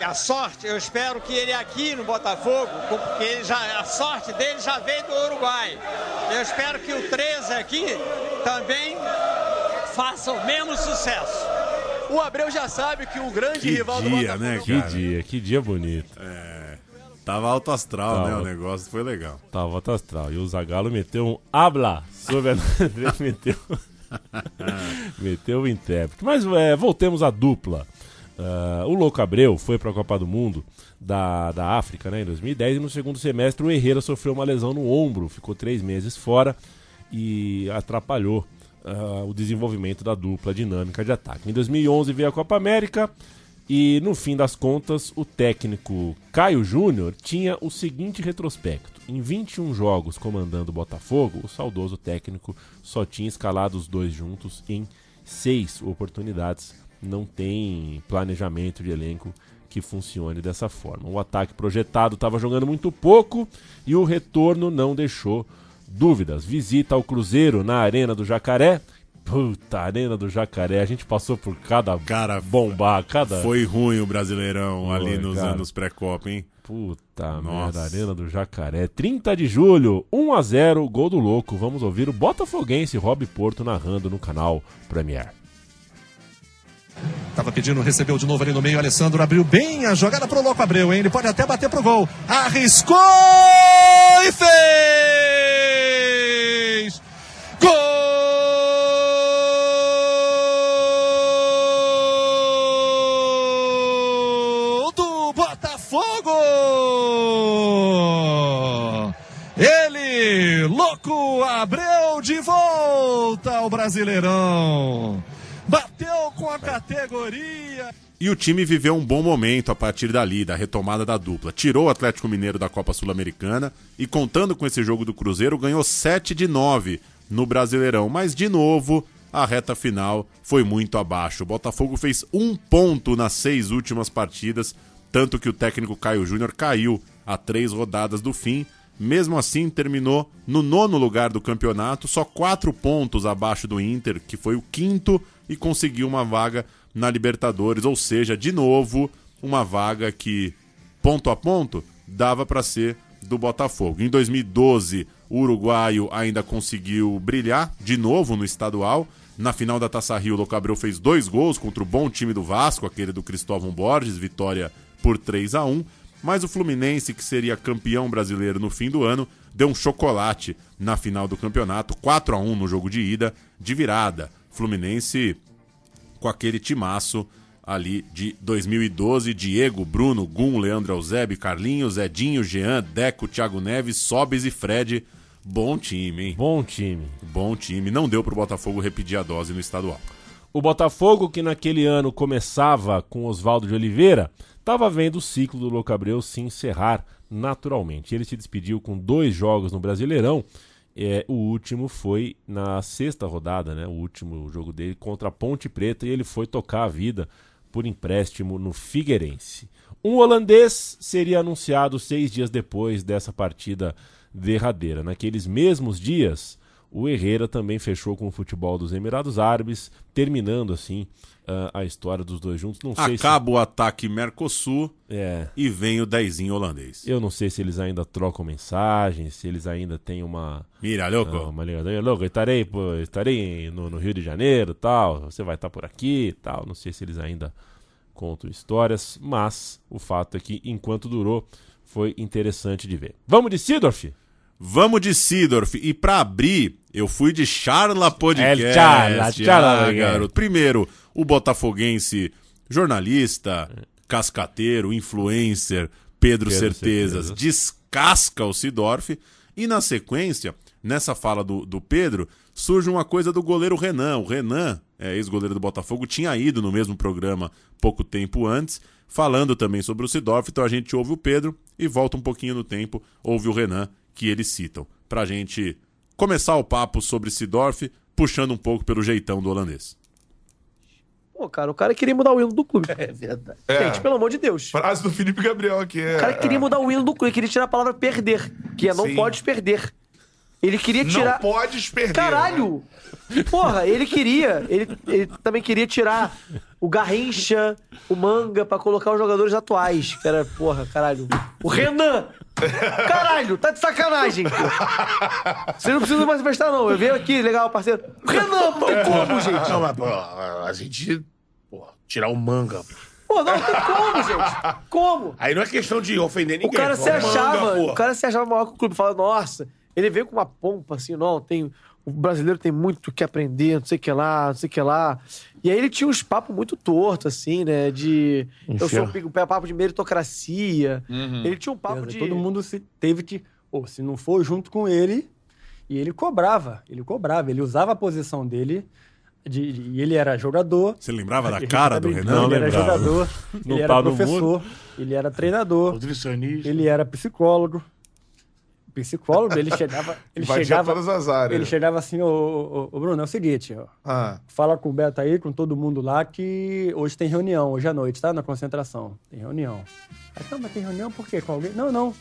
a sorte, eu espero que ele aqui no Botafogo, porque ele já, a sorte dele já veio do Uruguai. Eu espero que o 13 aqui também faça o mesmo sucesso. O Abreu já sabe que o grande Que rival do dia, Botafogo né, Que cara? dia, que dia bonito. É, tava alto astral, né? Tava. O negócio foi legal. Tava alto astral. E o Zagalo meteu um habla sobre a meteu, meteu o intérprete. Mas é, voltemos à dupla. Ah, o Louco Abreu foi para a Copa do Mundo da, da África né, em 2010 e no segundo semestre o Herrera sofreu uma lesão no ombro, ficou três meses fora e atrapalhou ah, o desenvolvimento da dupla dinâmica de ataque. Em 2011 veio a Copa América e no fim das contas o técnico Caio Júnior tinha o seguinte retrospecto: em 21 jogos comandando o Botafogo, o saudoso técnico só tinha escalado os dois juntos em seis oportunidades. Não tem planejamento de elenco que funcione dessa forma. O ataque projetado estava jogando muito pouco e o retorno não deixou dúvidas. Visita ao Cruzeiro na Arena do Jacaré, Puta, Arena do Jacaré. A gente passou por cada Cara, bombar, cada. Foi ruim o Brasileirão ali nos cara. anos pré-copa, hein? Puta Nossa. merda, Arena do Jacaré. 30 de julho, 1x0, gol do louco. Vamos ouvir o Botafoguense Rob Porto narrando no canal Premier. Tava pedindo, recebeu de novo ali no meio. Alessandro abriu bem a jogada pro Louco Abreu, hein? Ele pode até bater pro gol. Arriscou e fez! Gol do Botafogo! Ele, Louco Abreu, de volta ao Brasileirão. Com a categoria. E o time viveu um bom momento a partir dali, da retomada da dupla. Tirou o Atlético Mineiro da Copa Sul-Americana e, contando com esse jogo do Cruzeiro, ganhou 7 de 9 no Brasileirão. Mas, de novo, a reta final foi muito abaixo. O Botafogo fez um ponto nas seis últimas partidas, tanto que o técnico Caio Júnior caiu a três rodadas do fim. Mesmo assim, terminou no nono lugar do campeonato, só quatro pontos abaixo do Inter, que foi o quinto, e conseguiu uma vaga na Libertadores, ou seja, de novo, uma vaga que, ponto a ponto, dava para ser do Botafogo. Em 2012, o uruguaio ainda conseguiu brilhar de novo no estadual. Na final da Taça Rio, o Locabreu fez dois gols contra o bom time do Vasco, aquele do Cristóvão Borges, vitória por 3 a 1 mas o Fluminense, que seria campeão brasileiro no fim do ano, deu um chocolate na final do campeonato, 4 a 1 no jogo de ida, de virada. Fluminense com aquele timaço ali de 2012, Diego, Bruno, Gum, Leandro Eusébio, Carlinhos, Edinho, Jean, Deco, Thiago Neves, Sobes e Fred. Bom time, hein? Bom time. Bom time. Não deu pro Botafogo repetir a dose no estadual. O Botafogo, que naquele ano começava com Oswaldo de Oliveira, estava vendo o ciclo do Locabreu se encerrar naturalmente. Ele se despediu com dois jogos no Brasileirão. É, o último foi na sexta rodada, né? O último jogo dele contra a Ponte Preta e ele foi tocar a vida por empréstimo no Figueirense. Um holandês seria anunciado seis dias depois dessa partida derradeira. Naqueles mesmos dias, o Herrera também fechou com o futebol dos Emirados Árabes, terminando assim ah, a história dos dois juntos. Não sei se- Acaba o ataque Mercosul É. e vem o dezinho holandês. Eu não sei se eles ainda trocam mensagens, se eles ainda têm uma. Mira, louco. Ah, uma ligação. Louco, estarei, pô, estarei no, no Rio de Janeiro tal. Você vai estar por aqui tal. Não sei se eles ainda contam histórias, mas o fato é que enquanto durou foi interessante de ver. Vamos de Sidorf? Vamos de Sidorf. E pra abrir, eu fui de Charla Podcast. El Charla, Charla Ah, garoto. Primeiro, o botafoguense jornalista, cascateiro, influencer, Pedro, Pedro Certezas, Certezas. descasca o Sidorf. E na sequência, nessa fala do, do Pedro, surge uma coisa do goleiro Renan. O Renan, é, ex-goleiro do Botafogo, tinha ido no mesmo programa pouco tempo antes, falando também sobre o Sidorf. Então a gente ouve o Pedro e volta um pouquinho no tempo, ouve o Renan, que eles citam. Pra gente começar o papo sobre Sidorf, puxando um pouco pelo jeitão do holandês. Pô, cara, o cara queria mudar o hino do clube. É verdade. Gente, pelo amor de Deus. Frase do Felipe Gabriel aqui. É, O cara queria mudar o hino do clube, queria tirar a palavra perder, que é não Sim. podes perder. Ele queria Não tirar. podes perder. Caralho! Porra, ele queria. Ele, ele também queria tirar o Garrincha, o Manga, pra colocar os jogadores atuais. Que era, porra, caralho. O Renan! Caralho, tá de sacanagem. pô. Você não precisa mais emprestar, não. Eu venho aqui, legal, parceiro. Renan, pô, como, gente? Não, mas, pô, a gente. Pô, tirar o manga. Pô, não, tem como, gente? Como? Aí não é questão de ofender O ninguém. cara pô, se manga, achava, pô. o cara se achava maior que o clube. Fala, nossa, ele veio com uma pompa assim, não, tem. O brasileiro tem muito que aprender, não sei o que lá, não sei o que lá. E aí ele tinha uns papos muito tortos, assim, né? De. Eu sou um papo de meritocracia. Uhum. Ele tinha um papo de. Todo mundo se teve que. Ou se não for junto com ele, e ele cobrava. Ele cobrava, ele usava a posição dele. De, de- e ele era jogador. Você lembrava da cara tá do Renan? Ele era Lembrava. jogador, No ele era professor, ele era treinador, ele era psicólogo. Psicólogo, ele chegava. Ele Invadia chegava, todas as áreas. Ele chegava assim, ô, ô, ô, Bruno, é o seguinte, ó. Ah. Fala com o Beto aí, com todo mundo lá, que hoje tem reunião, hoje à noite, tá? Na concentração. Tem reunião. Aí, não, mas tem reunião por quê? Com alguém? Não, não.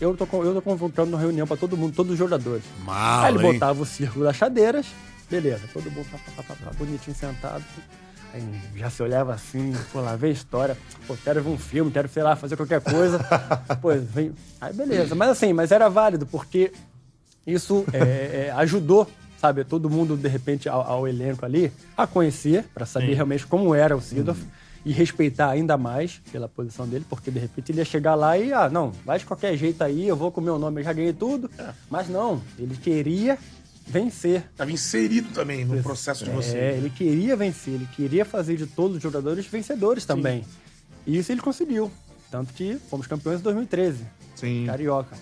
Eu tô, eu tô convocando uma reunião pra todo mundo, todos os jogadores. Mal, aí ele hein? botava o círculo das chadeiras, Beleza, todo mundo pá, pá, pá, pá, bonitinho sentado. Aí já se olhava assim, pô, lá vem a história. Pô, quero ver um filme, quero, sei lá, fazer qualquer coisa. pô, vem. Aí beleza. Mas assim, mas era válido, porque isso é, é, ajudou, sabe, todo mundo, de repente, ao, ao elenco ali, a conhecer, pra saber Sim. realmente como era o Sidorf. E respeitar ainda mais pela posição dele, porque de repente ele ia chegar lá e, ah, não, vai de qualquer jeito aí, eu vou com o meu nome, eu já ganhei tudo. Mas não, ele queria vencer. Estava inserido também no processo de você. É, ele queria vencer, ele queria fazer de todos os jogadores vencedores também. E isso ele conseguiu. Tanto que fomos campeões em 2013. Sim. Carioca.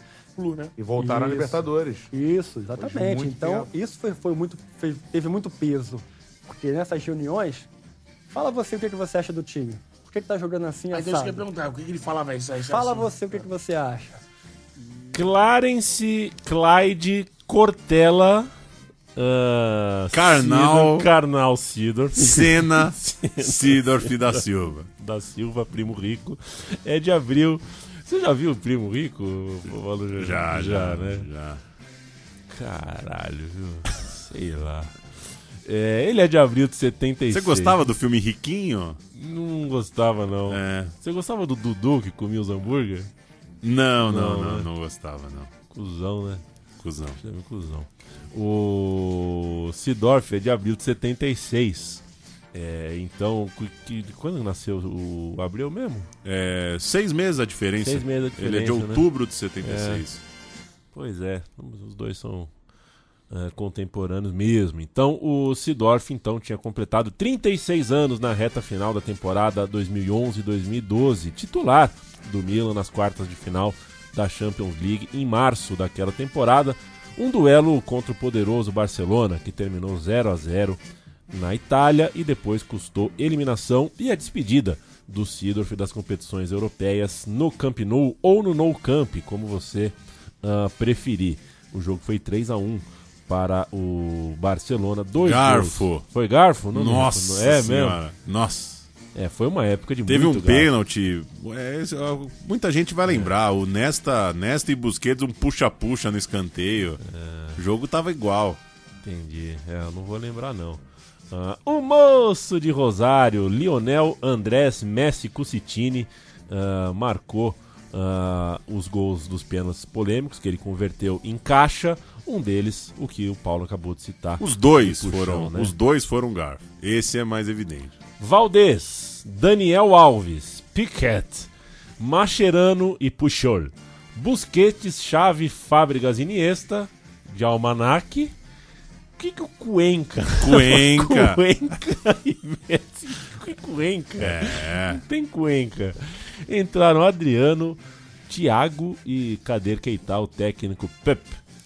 né? E voltaram à Isso. Libertadores. Isso, exatamente. Então, tempo. isso foi, foi muito, fez- teve muito peso. Porque nessas reuniões, fala você o que, que você acha do time. Por que, que tá jogando assim, Mas deixa eu perguntar, o que, que ele falava isso aí? Fala assim? você o que, que você acha. Clarence, Clyde, Cortella, ah, Karnal, Sidor- Karnal Sidor, Senna, Sidorf da Silva. Da Silva, Primo Rico. É de abril. Você já viu o Primo Rico? Malu? Já, já, né? já. Caralho, viu? Sei lá. É, ele é de abril de 76. Você gostava do filme Riquinho? Não gostava, não. É. Você gostava do Dudu que comia os hambúrguer? Não, não, não, né? não gostava, não. Cusão, né? Cusão. Chama cuzão. O Sidorf é de abril de 76. É, então, que, quando nasceu o Abreu mesmo? É, seis meses a diferença. Seis meses a Ele é de diferença, né? outubro de 76. É. Pois é, os dois são é, contemporâneos mesmo. Então, o Sidorf então tinha completado 36 anos na reta final da temporada 2011-2012, titular do Milan nas quartas de final da Champions League em março daquela temporada. Um duelo contra o poderoso Barcelona, que terminou 0 a 0 na Itália e depois custou eliminação e a despedida do Sidorf das competições europeias no Camp Nou ou no Nou Camp, como você ah, preferir. O jogo foi 3 a 1 para o Barcelona. Dois Garfo. gols. Foi Garfo? Não Nossa recordo. É senhora. mesmo? Nossa. É, foi uma época de Teve muito um pênalti. é, muita gente vai lembrar. O Nesta, Nesta e Busquets, um puxa-puxa no escanteio. O jogo tava igual. Entendi. É, eu não vou lembrar, não. Ah, o moço de Rosário, Lionel Andrés Messi Cusitini, ah, marcou ah, os gols dos pênaltis polêmicos que ele converteu em caixa. Um deles, o que o Paulo acabou de citar. Os dois puxão, foram, né? os dois foram garfo. Esse é mais evidente. Valdez, Daniel Alves, Piquet, Mascherano e Puchol. Busquets, Chave, Fábricas, Iniesta, de Almanac. O que que o Cuenca? Cuenca. Cuenca e Messi. Que Cuenca? É. Não tem Cuenca. Entraram Adriano, Thiago e Kader Keita, o técnico Pep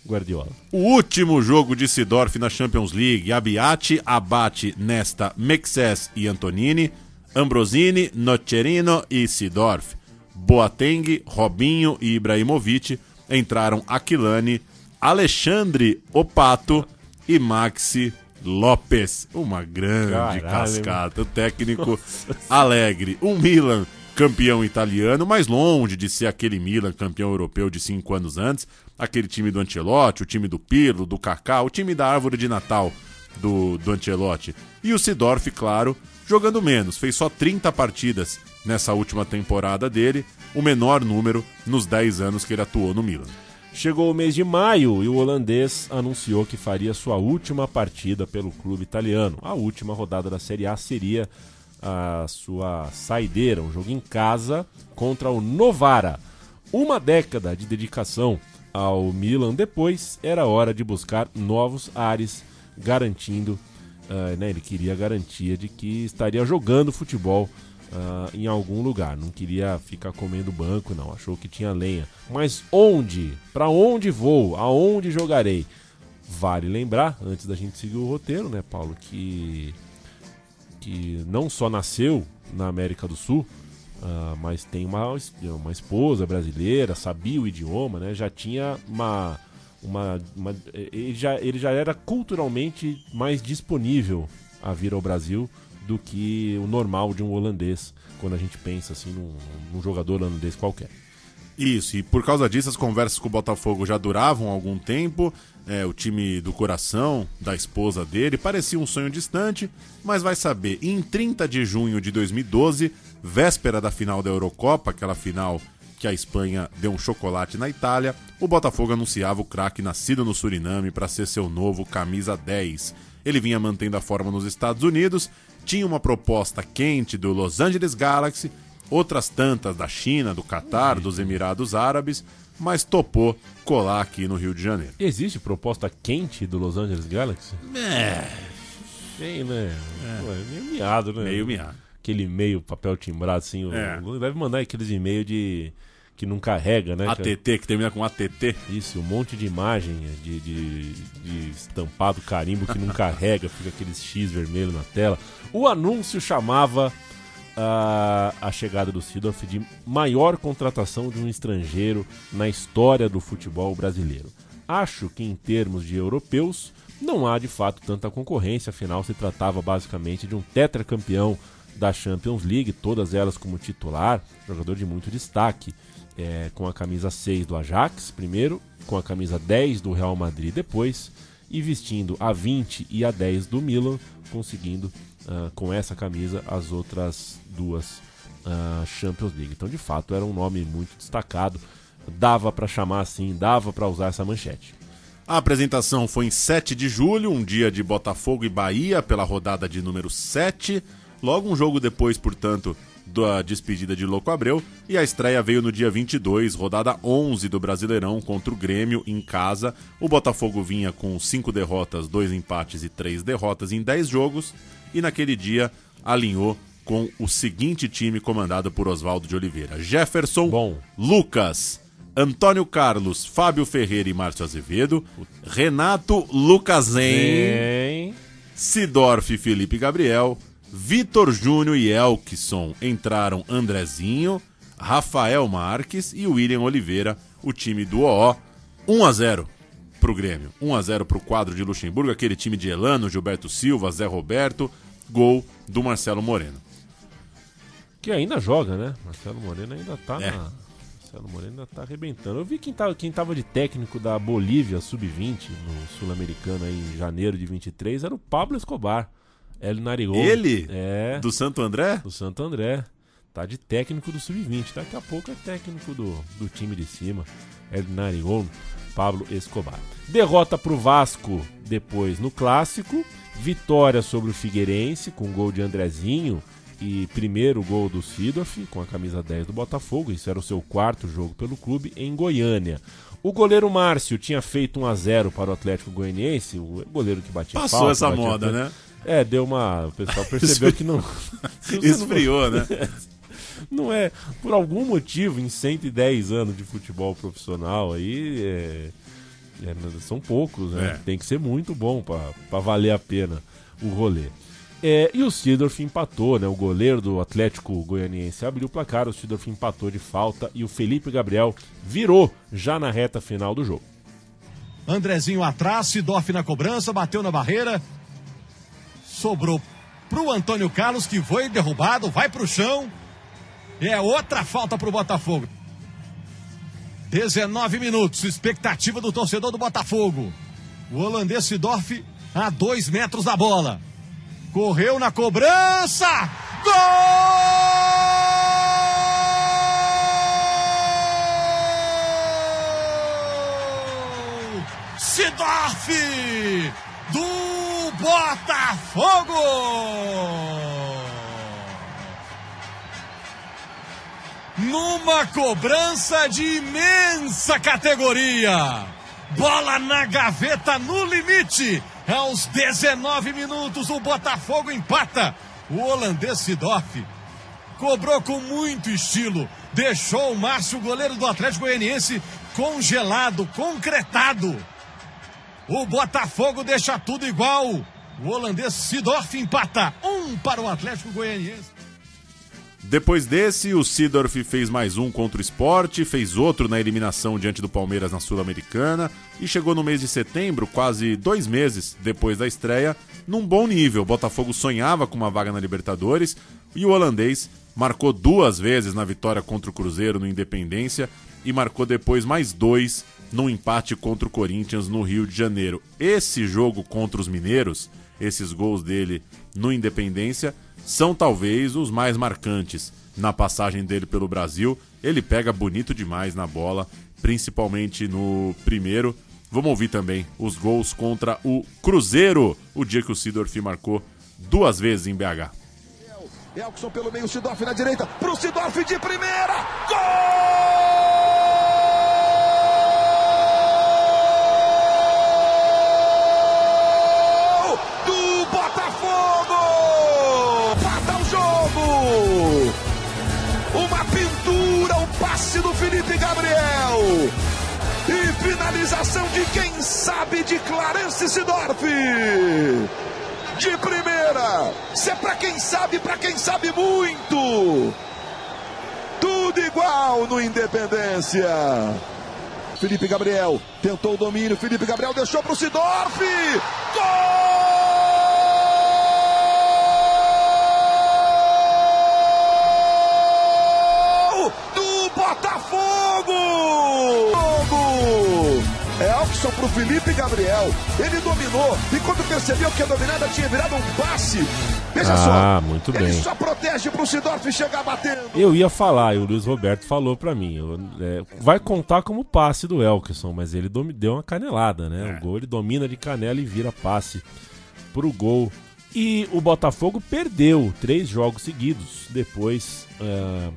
Guardiola. O último jogo de Sidorf na Champions League. Abiati, Abate, Nesta, Mexes e Antonini. Ambrosini, Nocerino e Sidorf. Boateng, Robinho e Ibrahimovic. Entraram Aquilani, Alexandre Opato e Maxi Lopes. Uma grande Caralho, cascata. O técnico alegre. Um Milan campeão italiano, mas longe de ser aquele Milan campeão europeu de cinco anos antes. Aquele time do Ancelotti, o time do Pirlo, do Kaká, o time da árvore de Natal do, do Ancelotti. E o Sidorf, claro, jogando menos. Fez só 30 partidas nessa última temporada dele, o menor número nos 10 anos que ele atuou no Milan. Chegou o mês de maio e o holandês anunciou que faria sua última partida pelo clube italiano. A última rodada da Série A seria a sua saideira, um jogo em casa contra o Novara. Uma década de dedicação ao Milan depois, era hora de buscar novos ares, garantindo, ah, né, ele queria a garantia de que estaria jogando futebol ah, em algum lugar. Não queria ficar comendo banco, não. Achou que tinha lenha. Mas onde? Para onde vou? Aonde jogarei? Vale lembrar, antes da gente seguir o roteiro, né, Paulo, que que não só nasceu na América do Sul, ah, mas tem uma, uma esposa brasileira, sabia o idioma, né? Já tinha uma. uma, uma- ele, já, ele já era culturalmente mais disponível a vir ao Brasil do que o normal de um holandês, quando a gente pensa assim num, num jogador holandês qualquer. Isso, e por causa disso as conversas com o Botafogo já duravam algum tempo. É, o time do coração da esposa dele parecia um sonho distante, mas vai saber. Em 30 de junho de 2012, véspera da final da Eurocopa, aquela final que a Espanha deu um chocolate na Itália, o Botafogo anunciava o craque nascido no Suriname para ser seu novo camisa 10. Ele vinha mantendo a forma nos Estados Unidos, tinha uma proposta quente do Los Angeles Galaxy, outras tantas da China, do Catar, dos Emirados Árabes, mas topou colar aqui no Rio de Janeiro. Existe proposta quente do Los Angeles Galaxy? É. Tem, né? É meio miado, né? Meio miado. Aquele e-mail, papel timbrado, assim. É. Deve mandar aqueles e-mails de. que não carrega, né? ATT, que termina com ATT. Isso, um monte de imagem de, de, de estampado carimbo que não carrega, fica aqueles X vermelho na tela. O anúncio chamava ah, a chegada do Sidorf de maior contratação de um estrangeiro na história do futebol brasileiro. Acho que em termos de europeus não há de fato tanta concorrência, afinal se tratava basicamente de um tetracampeão da Champions League, todas elas como titular, jogador de muito destaque, é, com a camisa 6 do Ajax primeiro, com a camisa 10 do Real Madrid depois, e vestindo a 20 e a 10 do Milan, conseguindo ah, com essa camisa as outras duas ah, Champions League. Então, de fato, era um nome muito destacado, dava para chamar assim, dava para usar essa manchete. A apresentação foi em 7 de julho, um dia de Botafogo e Bahia, pela rodada de número 7. Logo um jogo depois, portanto, da despedida de Louco Abreu. E a estreia veio no dia 22, rodada 11 do Brasileirão contra o Grêmio em casa. O Botafogo vinha com 5 derrotas, 2 empates e 3 derrotas em 10 jogos. E naquele dia alinhou com o seguinte time comandado por Oswaldo de Oliveira: Jefferson, Lucas, Antônio Carlos, Fábio Ferreira e Márcio Azevedo, Renato Lucasen, Sidorf Felipe Gabriel, Vitor Júnior e Elkson entraram Andrezinho, Rafael Marques e William Oliveira, o time do OO, 1 a 0 pro Grêmio, 1 a 0 pro quadro de Luxemburgo, aquele time de Elano, Gilberto Silva, Zé Roberto, gol do Marcelo Moreno. Que ainda joga, né? Marcelo Moreno ainda tá É. na- Marcelo Moreno ainda tá arrebentando. Eu vi quem tava, quem tava de técnico da Bolívia Sub-20 no Sul-Americano em janeiro de 23 era o Pablo Escobar. El Narigol. Ele? É. Do Santo André? Do Santo André. Tá de técnico do Sub-20. Daqui a pouco é técnico do, do time de cima. El Narigol, Pablo Escobar. Derrota pro Vasco depois no Clássico. Vitória sobre o Figueirense com gol de Andrezinho. E primeiro gol do Sidorf com a camisa 10 do Botafogo. Isso era o seu quarto jogo pelo clube em Goiânia. O goleiro Márcio tinha feito 1 a 0 para o Atlético Goianiense, o goleiro que batia Passou falta, essa batia moda, pênalti. né? É, deu uma. O pessoal percebeu que não. Se você não- Esfriou, né? Não é. Por algum motivo, em 110 anos de futebol profissional, aí. é- é, são poucos, né? É. Tem que ser muito bom para valer a pena o rolê. É, e o Sidorf empatou, né? O goleiro do Atlético Goianiense abriu o placar, o Sidorf empatou de falta e o Felipe Gabriel virou já na reta final do jogo. Andrezinho atrás, Sidorf na cobrança, bateu na barreira. Sobrou pro Antônio Carlos, que foi derrubado, vai pro chão. É outra falta pro Botafogo. 19 minutos, expectativa do torcedor do Botafogo. O holandês Sidorf a dois metros da bola. Correu na cobrança! Gol! Sidorf do Botafogo! Numa cobrança de imensa categoria. Bola na gaveta no limite. Aos 19 minutos, o Botafogo empata. O holandês Sidorf cobrou com muito estilo. Deixou o Márcio, goleiro do Atlético Goianiense, congelado, concretado. O Botafogo deixa tudo igual. O holandês Sidorf empata. Um para o Atlético Goianiense. Depois desse, o Sidorf fez mais um contra o esporte, fez outro na eliminação diante do Palmeiras na Sul-Americana e chegou no mês de setembro, quase dois meses depois da estreia, num bom nível. O Botafogo sonhava com uma vaga na Libertadores e o holandês marcou duas vezes na vitória contra o Cruzeiro no Independência e marcou depois mais dois num empate contra o Corinthians no Rio de Janeiro. Esse jogo contra os mineiros, esses gols dele no Independência, são talvez os mais marcantes na passagem dele pelo Brasil. Ele pega bonito demais na bola, principalmente no primeiro. Vamos ouvir também os gols contra o Cruzeiro, o dia que o Sidorf marcou duas vezes em BH. Elkson pelo meio, Sidorf na direita, pro Sidorf de primeira, gol finalização de quem sabe de Clarence Sidorf! de primeira. Isso é pra quem sabe, pra quem sabe muito. Tudo igual no Independência. Felipe Gabriel tentou o domínio. Felipe Gabriel deixou pro Sidorf. Gol Elkson pro Felipe Gabriel. Ele dominou e quando percebeu que a dominada tinha virado um passe. Veja Ah, só. muito ele bem. só protege pro Sidorf chegar batendo. Eu ia falar, e o Luiz Roberto falou pra mim. eu, é, vai contar como passe do Elkerson, mas ele domi- deu uma canelada, né? O gol ele domina de canela e vira passe pro gol. E o Botafogo perdeu três jogos seguidos. Depois ah,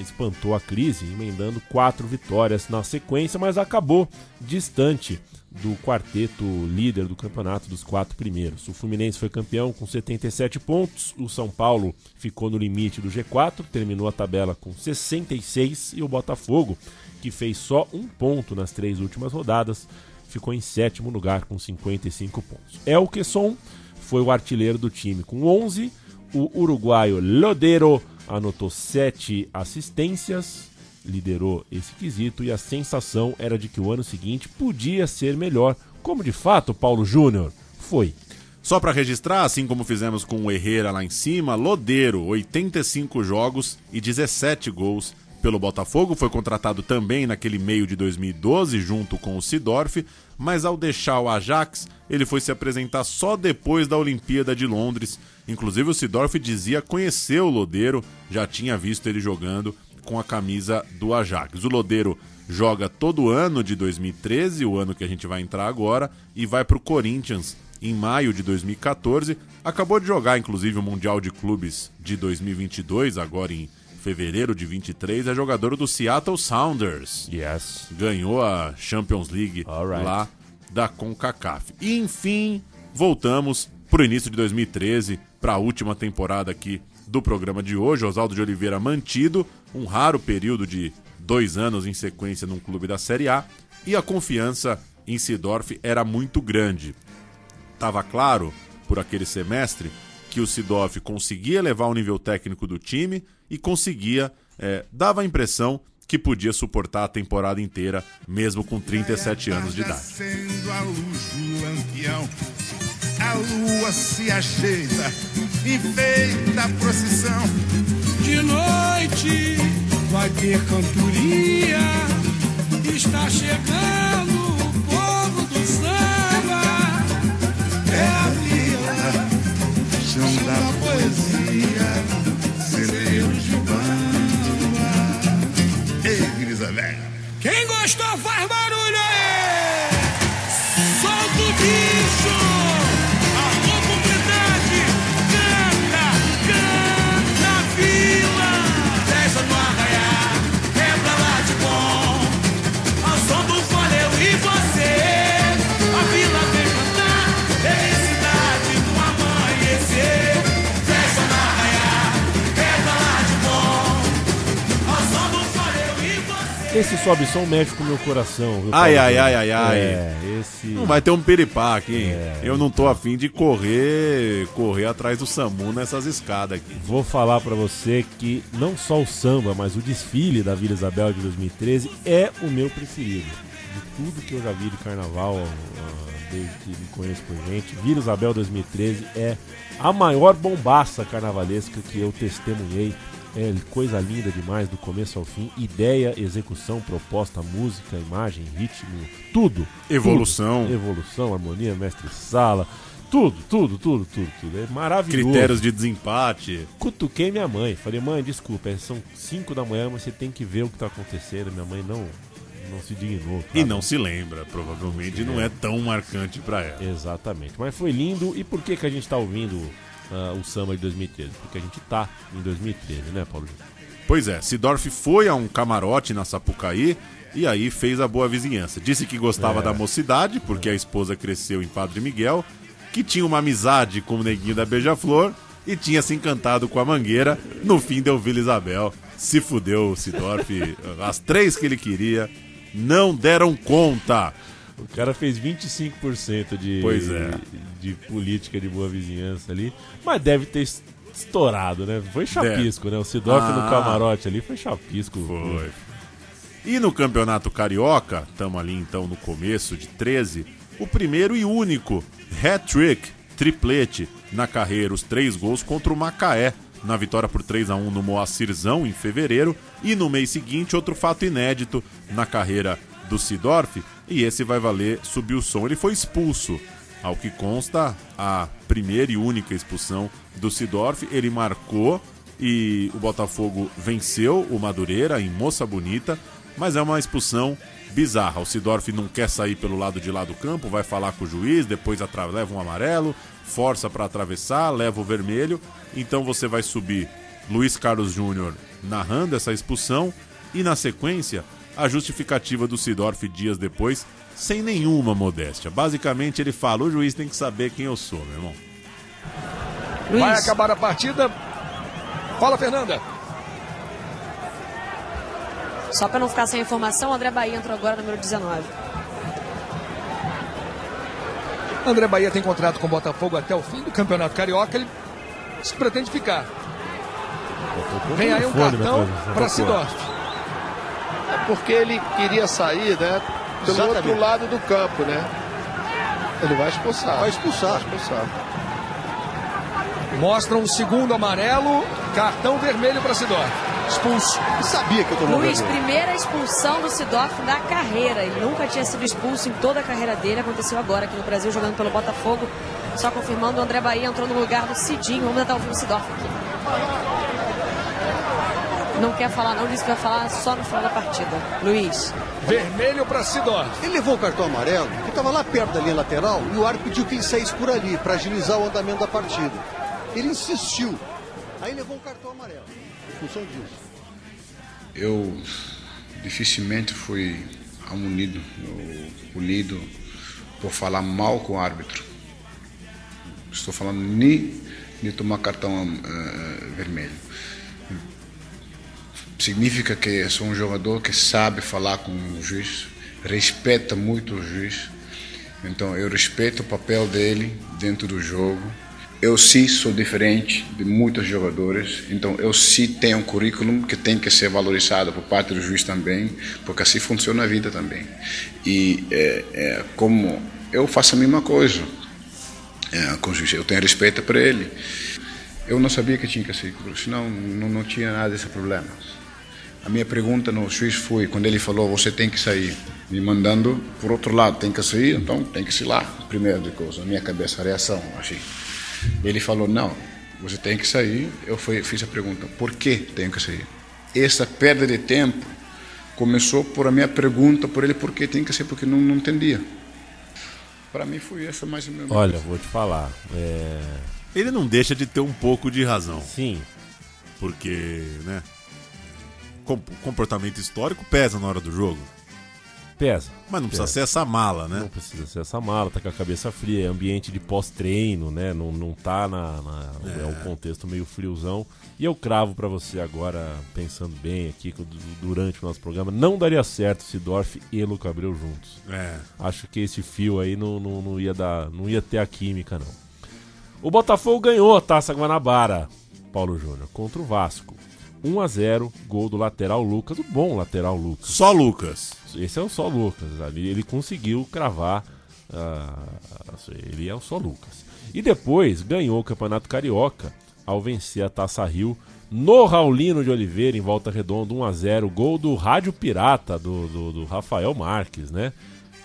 espantou a crise, emendando quatro vitórias na sequência, mas acabou distante do quarteto líder do campeonato dos quatro primeiros. O Fluminense foi campeão com 77 pontos, o São Paulo ficou no limite do G4, terminou a tabela com 66 e o Botafogo, que fez só um ponto nas três últimas rodadas, ficou em sétimo lugar com 55 pontos. Elkeson foi o artilheiro do time com 11, o uruguaio Lodeiro anotou 7 assistências, liderou esse quesito e a sensação era de que o ano seguinte podia ser melhor, como de fato Paulo Júnior foi. Só para registrar, assim como fizemos com o Herrera lá em cima, Lodeiro, 85 jogos e 17 gols pelo Botafogo, foi contratado também naquele meio de 2012 junto com o Sidorf, mas ao deixar o Ajax, ele foi se apresentar só depois da Olimpíada de Londres. Inclusive o Sidorf dizia conhecer o Lodeiro, já tinha visto ele jogando com a camisa do Ajax. O Lodeiro joga todo ano de 2013, o ano que a gente vai entrar agora, e vai para o Corinthians em maio de 2014. Acabou de jogar, inclusive, o Mundial de Clubes de 2022, agora em fevereiro de 23. É jogador do Seattle Sounders. Yes. Ganhou a Champions League Alright. lá da CONCACAF. E, enfim, voltamos pro início de 2013, para a última temporada aqui do programa de hoje. Oswaldo de Oliveira mantido, um raro período de dois anos em sequência num clube da Série A, e a confiança em Sidorf era muito grande. Tava claro, por aquele semestre, que o Sidorf conseguia elevar o nível técnico do time e conseguia, eh, dava a impressão que podia suportar a temporada inteira, mesmo com 37 anos de idade. A luz do lampião, a lua se ajeita, enfeita a procissão. De noite vai ter cantoria. Está chegando Chão da poesia, celeiros de bamba. Ei, Grisa Velha. Quem gostou faz barulho Esse sobe som mexe com o meu coração. Viu, Ai, ai, ai, ai, ai. É, esse... Não vai ter um piripaque, hein? É. Eu não tô afim de correr, correr atrás do Samu nessas escadas aqui. Vou falar pra você que não só o samba, mas o desfile da Vila Isabel de 2013 é o meu preferido. De tudo que eu já vi de carnaval, ah, desde que me conheço por gente, Vila Isabel 2013 é a maior bombaça carnavalesca que eu testemunhei É coisa linda demais, do começo ao fim. Ideia, execução, proposta, música, imagem, ritmo, tudo. Evolução. Tudo. Evolução, harmonia, mestre-sala. Tudo, tudo, tudo, tudo, tudo. É maravilhoso. Critérios de desempate. Cutuquei minha mãe. Falei, mãe, desculpa, é- são 5 da manhã, mas você tem que ver o que tá acontecendo. Minha mãe não, não se dignou. E não se lembra, provavelmente, não é tão marcante pra ela. Exatamente. Mas foi lindo. E por que, que a gente tá ouvindo ah, o samba de 2013? Porque a gente tá em 2013, né, Paulo? Pois é, Sidorf foi a um camarote na Sapucaí e aí fez a boa vizinhança. Disse que gostava É. da mocidade, porque a esposa cresceu em Padre Miguel, que tinha uma amizade com o neguinho da Beija-Flor e tinha se encantado com a mangueira. No fim deu Vila Isabel. Se fudeu o Sidorf. As três que ele queria não deram conta. O cara fez 25% de, Pois é. de política de boa vizinhança ali, mas deve ter es- estourado, né? Foi chapisco, né? O Sidorf no Ah. camarote ali foi chapisco. Foi. E no Campeonato Carioca, estamos ali então no começo de 13, o primeiro e único hat-trick, triplete na carreira, os três gols contra o Macaé, na vitória por 3 a 1 no Moacirzão em fevereiro, e no mês seguinte outro fato inédito na carreira do Sidorf, e esse vai valer subir o som. Ele foi expulso, ao que consta a primeira e única expulsão do Sidorf, ele marcou e o Botafogo venceu o Madureira em Moça Bonita, mas é uma expulsão bizarra. O Sidorf não quer sair pelo lado de lá do campo, vai falar com o juiz, depois leva um amarelo, força para atravessar, leva o vermelho. Então você vai subir Luiz Carlos Júnior narrando essa expulsão e na sequência a justificativa do Sidorf dias depois, sem nenhuma modéstia. Basicamente ele fala: o juiz tem que saber quem eu sou, meu irmão. Vai acabar a partida. Fala, Fernanda. Só pra não ficar sem informação, André Bahia entrou agora, número 19. André Bahia tem contrato com o Botafogo até o fim do Campeonato Carioca. Ele se pretende ficar. Vem aí um cartão para Sidorf. É porque ele queria sair, né? Pelo Exatamente. outro lado do campo, né? Ele vai expulsar. Vai expulsar. Vai expulsar. Mostram o segundo amarelo, cartão vermelho para Sidorf. Expulso. Sabia que eu tomou Luiz, primeira expulsão do Sidorf da carreira. Ele nunca tinha sido expulso em toda a carreira dele. Aconteceu agora aqui no Brasil, jogando pelo Botafogo. Só confirmando, o André Bahia entrou no lugar do Cidinho. Vamos tentar ouvir o Sidorf aqui. Não quer falar não, disse que vai falar só no final da partida. Luiz. Vermelho para Sidorf. Ele levou o cartão amarelo, que estava lá perto da linha lateral, e o árbitro pediu que ele saísse por ali, para agilizar o andamento da partida. Ele insistiu. Aí levou um cartão amarelo. Em função disso. Eu dificilmente fui unido, ou punido por falar mal com o árbitro. Estou falando nem de tomar cartão eh, vermelho. Significa que sou um jogador que sabe falar com o juiz, respeita muito o juiz. Então eu respeito o papel dele dentro do jogo. Eu sim sou diferente de muitos jogadores, então eu sim tenho um currículo que tem que ser valorizado por parte do juiz também, porque assim funciona a vida também. E é, é, como eu faço a mesma coisa é, com o juiz, eu tenho respeito para ele. Eu não sabia que tinha que ser, senão não, não tinha nada desse problema. A minha pergunta no juiz foi, quando ele falou, você tem que sair, me mandando por outro lado, tem que sair, então tem que ir lá, primeiro de coisa, na minha cabeça, a reação, assim. Ele falou, não, você tem que sair. Eu fui, fiz a pergunta, por que tenho que sair? Essa perda de tempo começou por a minha pergunta por ele, por que tem que sair, porque não, não entendia. Para mim foi essa mais ou menos. Olha, vou te falar. é, Ele não deixa de ter um pouco de razão. Sim. Porque, né? Com- comportamento histórico pesa na hora do jogo. Pesa. Mas não precisa Pesa. ser essa mala, né? Não precisa ser essa mala, tá com a cabeça fria, é ambiente de pós-treino, né? Não, não tá na. na- é. um contexto meio friozão. E eu cravo pra você agora, pensando bem aqui du- durante o nosso programa, não daria certo Sidorf e Luca Abreu juntos. É. Acho que esse fio aí não, não, não ia dar. não ia ter a química, não. O Botafogo ganhou a Taça Guanabara, Paulo Júnior, contra o Vasco. 1 a 0 gol do lateral Lucas, o bom lateral Lucas. Só Lucas. Esse é o só Lucas. Ali ele conseguiu cravar. ah, ele é o só Lucas. E depois ganhou o Campeonato Carioca ao vencer a Taça Rio no Raulino de Oliveira, em volta redonda, 1x0. Gol do Rádio Pirata, do, do, do Rafael Marques, né?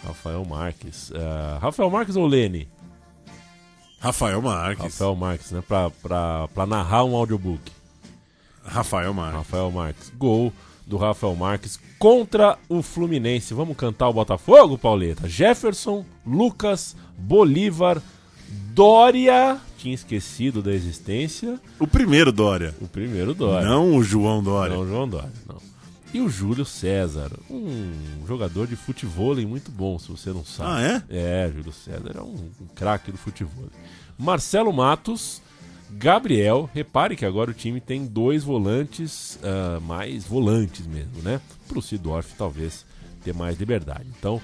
Rafael Marques. Ah, Rafael Marques ou Lene? Rafael Marques. Rafael Marques, né? Pra, pra, pra narrar um audiobook. Rafael Marques. Rafael Marques. Gol do Rafael Marques contra o Fluminense. Vamos cantar o Botafogo, Pauleta? Jefferson, Lucas, Bolívar, Dória. Tinha esquecido da existência. O primeiro Dória. O primeiro Dória. Não o João Dória. Não o João Dória, não. E o Júlio César, um jogador de futebol muito bom, se você não sabe. Ah, é? É, Júlio César é um, um craque do futebol. Marcelo Matos, Gabriel. Repare que agora o time tem dois volantes, ah, mais volantes mesmo, né? Pro Sidorf talvez ter mais liberdade. Então,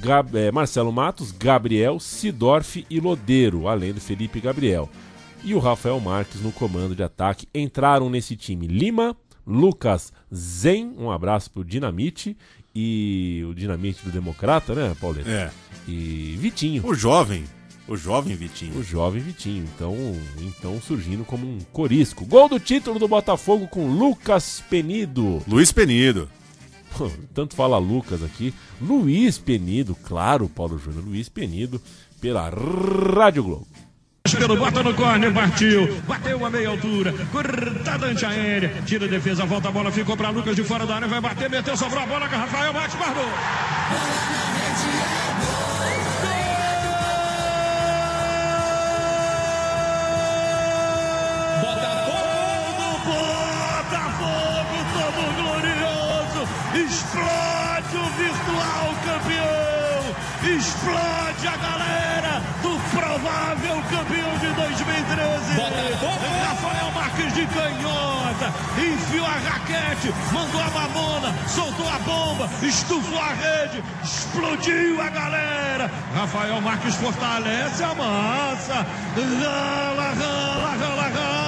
Gab- eh, Marcelo Matos, Gabriel, Sidorf e Lodeiro, além do Felipe Gabriel. E o Rafael Marques no comando de ataque. Entraram nesse time Lima, Lucas Zen, um abraço pro Dinamite e o Dinamite do Democrata, né, Pauleta? É. E Vitinho. O jovem. O jovem Vitinho. O jovem Vitinho. Então, então surgindo como um corisco. Gol do título do Botafogo com Lucas Penido. Luiz Penido. Pô, Tanto fala Lucas aqui. Luiz Penido, claro, Paulo Júnior. Luiz Penido pela Rádio Globo. Pelo bota no corner, partiu. Bateu a meia altura. Cortada antiaérea. Tira a defesa, volta a bola, ficou para Lucas de fora da área. Vai bater, meteu, sobrou a bola com Rafael Marques, guardou. Explode a galera do provável campeão de 2013. Rafael Marques de canhota. Enfiou a raquete, mandou a mamona, soltou a bomba, estufou a rede, explodiu a galera. Rafael Marques fortalece a massa. Rala, rala, rala, rala,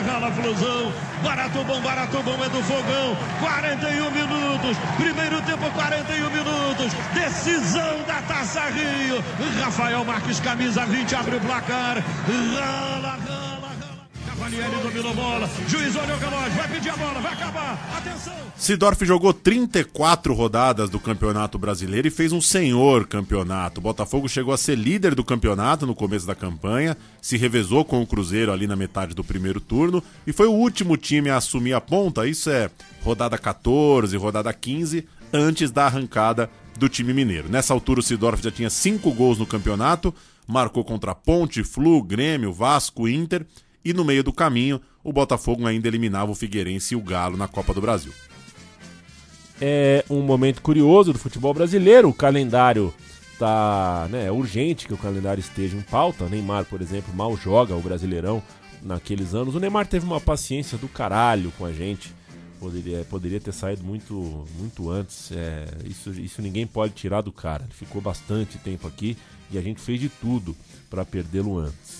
rala, rala, rala, flusão. Barato bom, barato bom é do fogão. 41 minutos. Primeiro tempo, 41 minutos. Decisão da Taça Rio. Rafael Marques, camisa 20, abre o placar. Rala, rala, Cavalieri dominou a bola. Juiz olhou o relógio. Vai pedir a bola, vai acabar. Atenção. Sidorf jogou 34 rodadas do Campeonato Brasileiro e fez um senhor campeonato. O Botafogo chegou a ser líder do campeonato no começo da campanha, se revezou com o Cruzeiro ali na metade do primeiro turno e foi o último time a assumir a ponta. Isso é rodada 14, rodada 15, antes da arrancada do time mineiro. Nessa altura o Sidorf já tinha 5 gols no campeonato, marcou contra Ponte, Flu, Grêmio, Vasco, Inter e no meio do caminho o Botafogo ainda eliminava o Figueirense e o Galo na Copa do Brasil. É um momento curioso do futebol brasileiro. O calendário tá, né, é urgente que o calendário esteja em pauta. O Neymar, por exemplo, mal joga o Brasileirão naqueles anos. O Neymar teve uma paciência do caralho com a gente. Poderia, poderia ter saído muito, muito antes. É, isso, isso ninguém pode tirar do cara. Ele ficou bastante tempo aqui e a gente fez de tudo para perdê-lo antes.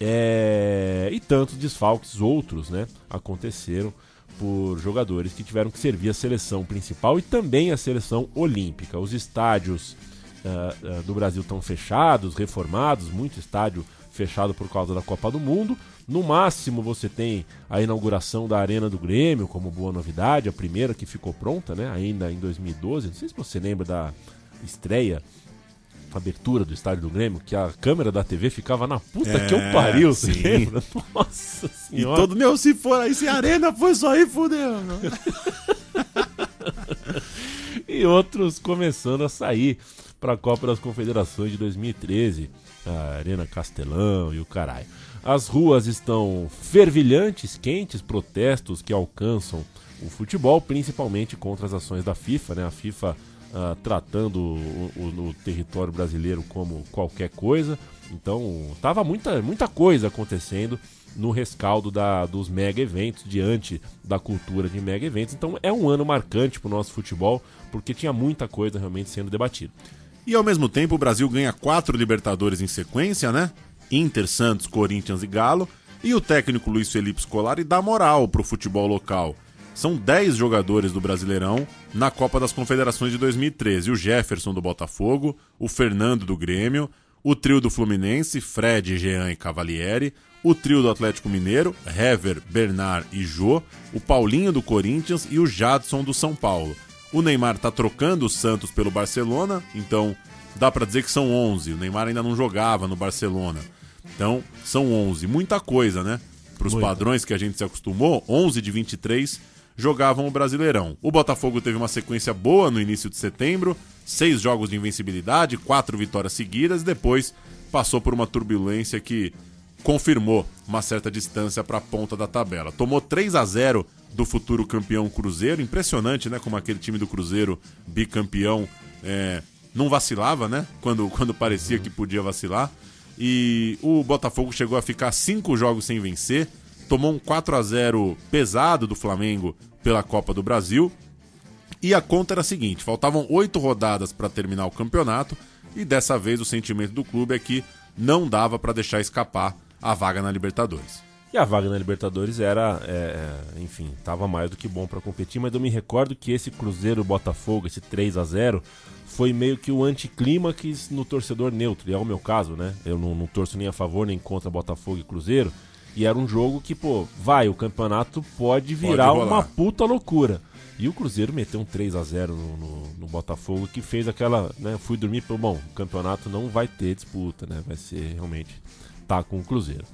É, e tantos desfalques outros né, aconteceram por jogadores que tiveram que servir a seleção principal e também a seleção olímpica. Os estádios ah, ah, do Brasil estão fechados, reformados, muito estádio fechado por causa da Copa do Mundo. No máximo você tem a inauguração da Arena do Grêmio como boa novidade, a primeira que ficou pronta, né, ainda em 2012. Não sei se você lembra da estreia abertura do estádio do Grêmio, que a câmera da TV ficava na puta É, que eu pariu, você sim. lembra? Nossa E senhora. todo, meu, se for aí, se a arena foi só aí, fudeu. e outros começando a sair para a Copa das Confederações de 2013, a Arena Castelão e o caralho. As ruas estão fervilhantes, quentes, protestos que alcançam o futebol, principalmente contra as ações da FIFA, né? A FIFA ah, tratando o, o- o território brasileiro como qualquer coisa. Então, tava muita, muita coisa acontecendo no rescaldo da, dos mega eventos, diante da cultura de mega eventos. Então, é um ano marcante para o nosso futebol, porque tinha muita coisa realmente sendo debatida. E ao mesmo tempo o Brasil ganha quatro Libertadores em sequência, né? Inter, Santos, Corinthians e Galo. E o técnico Luiz Felipe Scolari dá moral pro futebol local. São 10 jogadores do Brasileirão na Copa das Confederações de 2013. O Jefferson do Botafogo, o Fernando do Grêmio, o trio do Fluminense, Fred, Jean e Cavalieri, o trio do Atlético Mineiro, Hever, Bernard e Jô, o Paulinho do Corinthians e o Jadson do São Paulo. O Neymar tá trocando o Santos pelo Barcelona, então dá pra dizer que são 11. O Neymar ainda não jogava no Barcelona. Então, são 11. Muita coisa, né? Para os padrões que a gente se acostumou, 11 de 23 jogavam o Brasileirão. O Botafogo teve uma sequência boa no início de setembro, seis jogos de invencibilidade, quatro vitórias seguidas, depois passou por uma turbulência que confirmou uma certa distância para a ponta da tabela. Tomou 3 a 0 do futuro campeão Cruzeiro, impressionante, né? Como aquele time do Cruzeiro bicampeão é, não vacilava, né? Quando, quando parecia que podia vacilar. E o Botafogo chegou a ficar cinco jogos sem vencer, tomou um 4 a 0 pesado do Flamengo pela Copa do Brasil. E a conta era a seguinte: faltavam oito rodadas para terminar o campeonato, e dessa vez o sentimento do clube é que não dava para deixar escapar a vaga na Libertadores. E a vaga na Libertadores era, é, é, enfim, tava mais do que bom pra competir, mas eu me recordo que esse Cruzeiro Botafogo, esse 3 a 0 foi meio que o anticlímax no torcedor neutro, e é o meu caso, né? Eu não, não torço nem a favor nem contra Botafogo e Cruzeiro, e era um jogo que, pô, vai, o campeonato pode virar rolar. uma puta loucura. E o Cruzeiro meteu um 3 a 0 no, no, no Botafogo, que fez aquela, né? Fui dormir, pô, bom, o campeonato não vai ter disputa, né? Vai ser realmente tá com o Cruzeiro.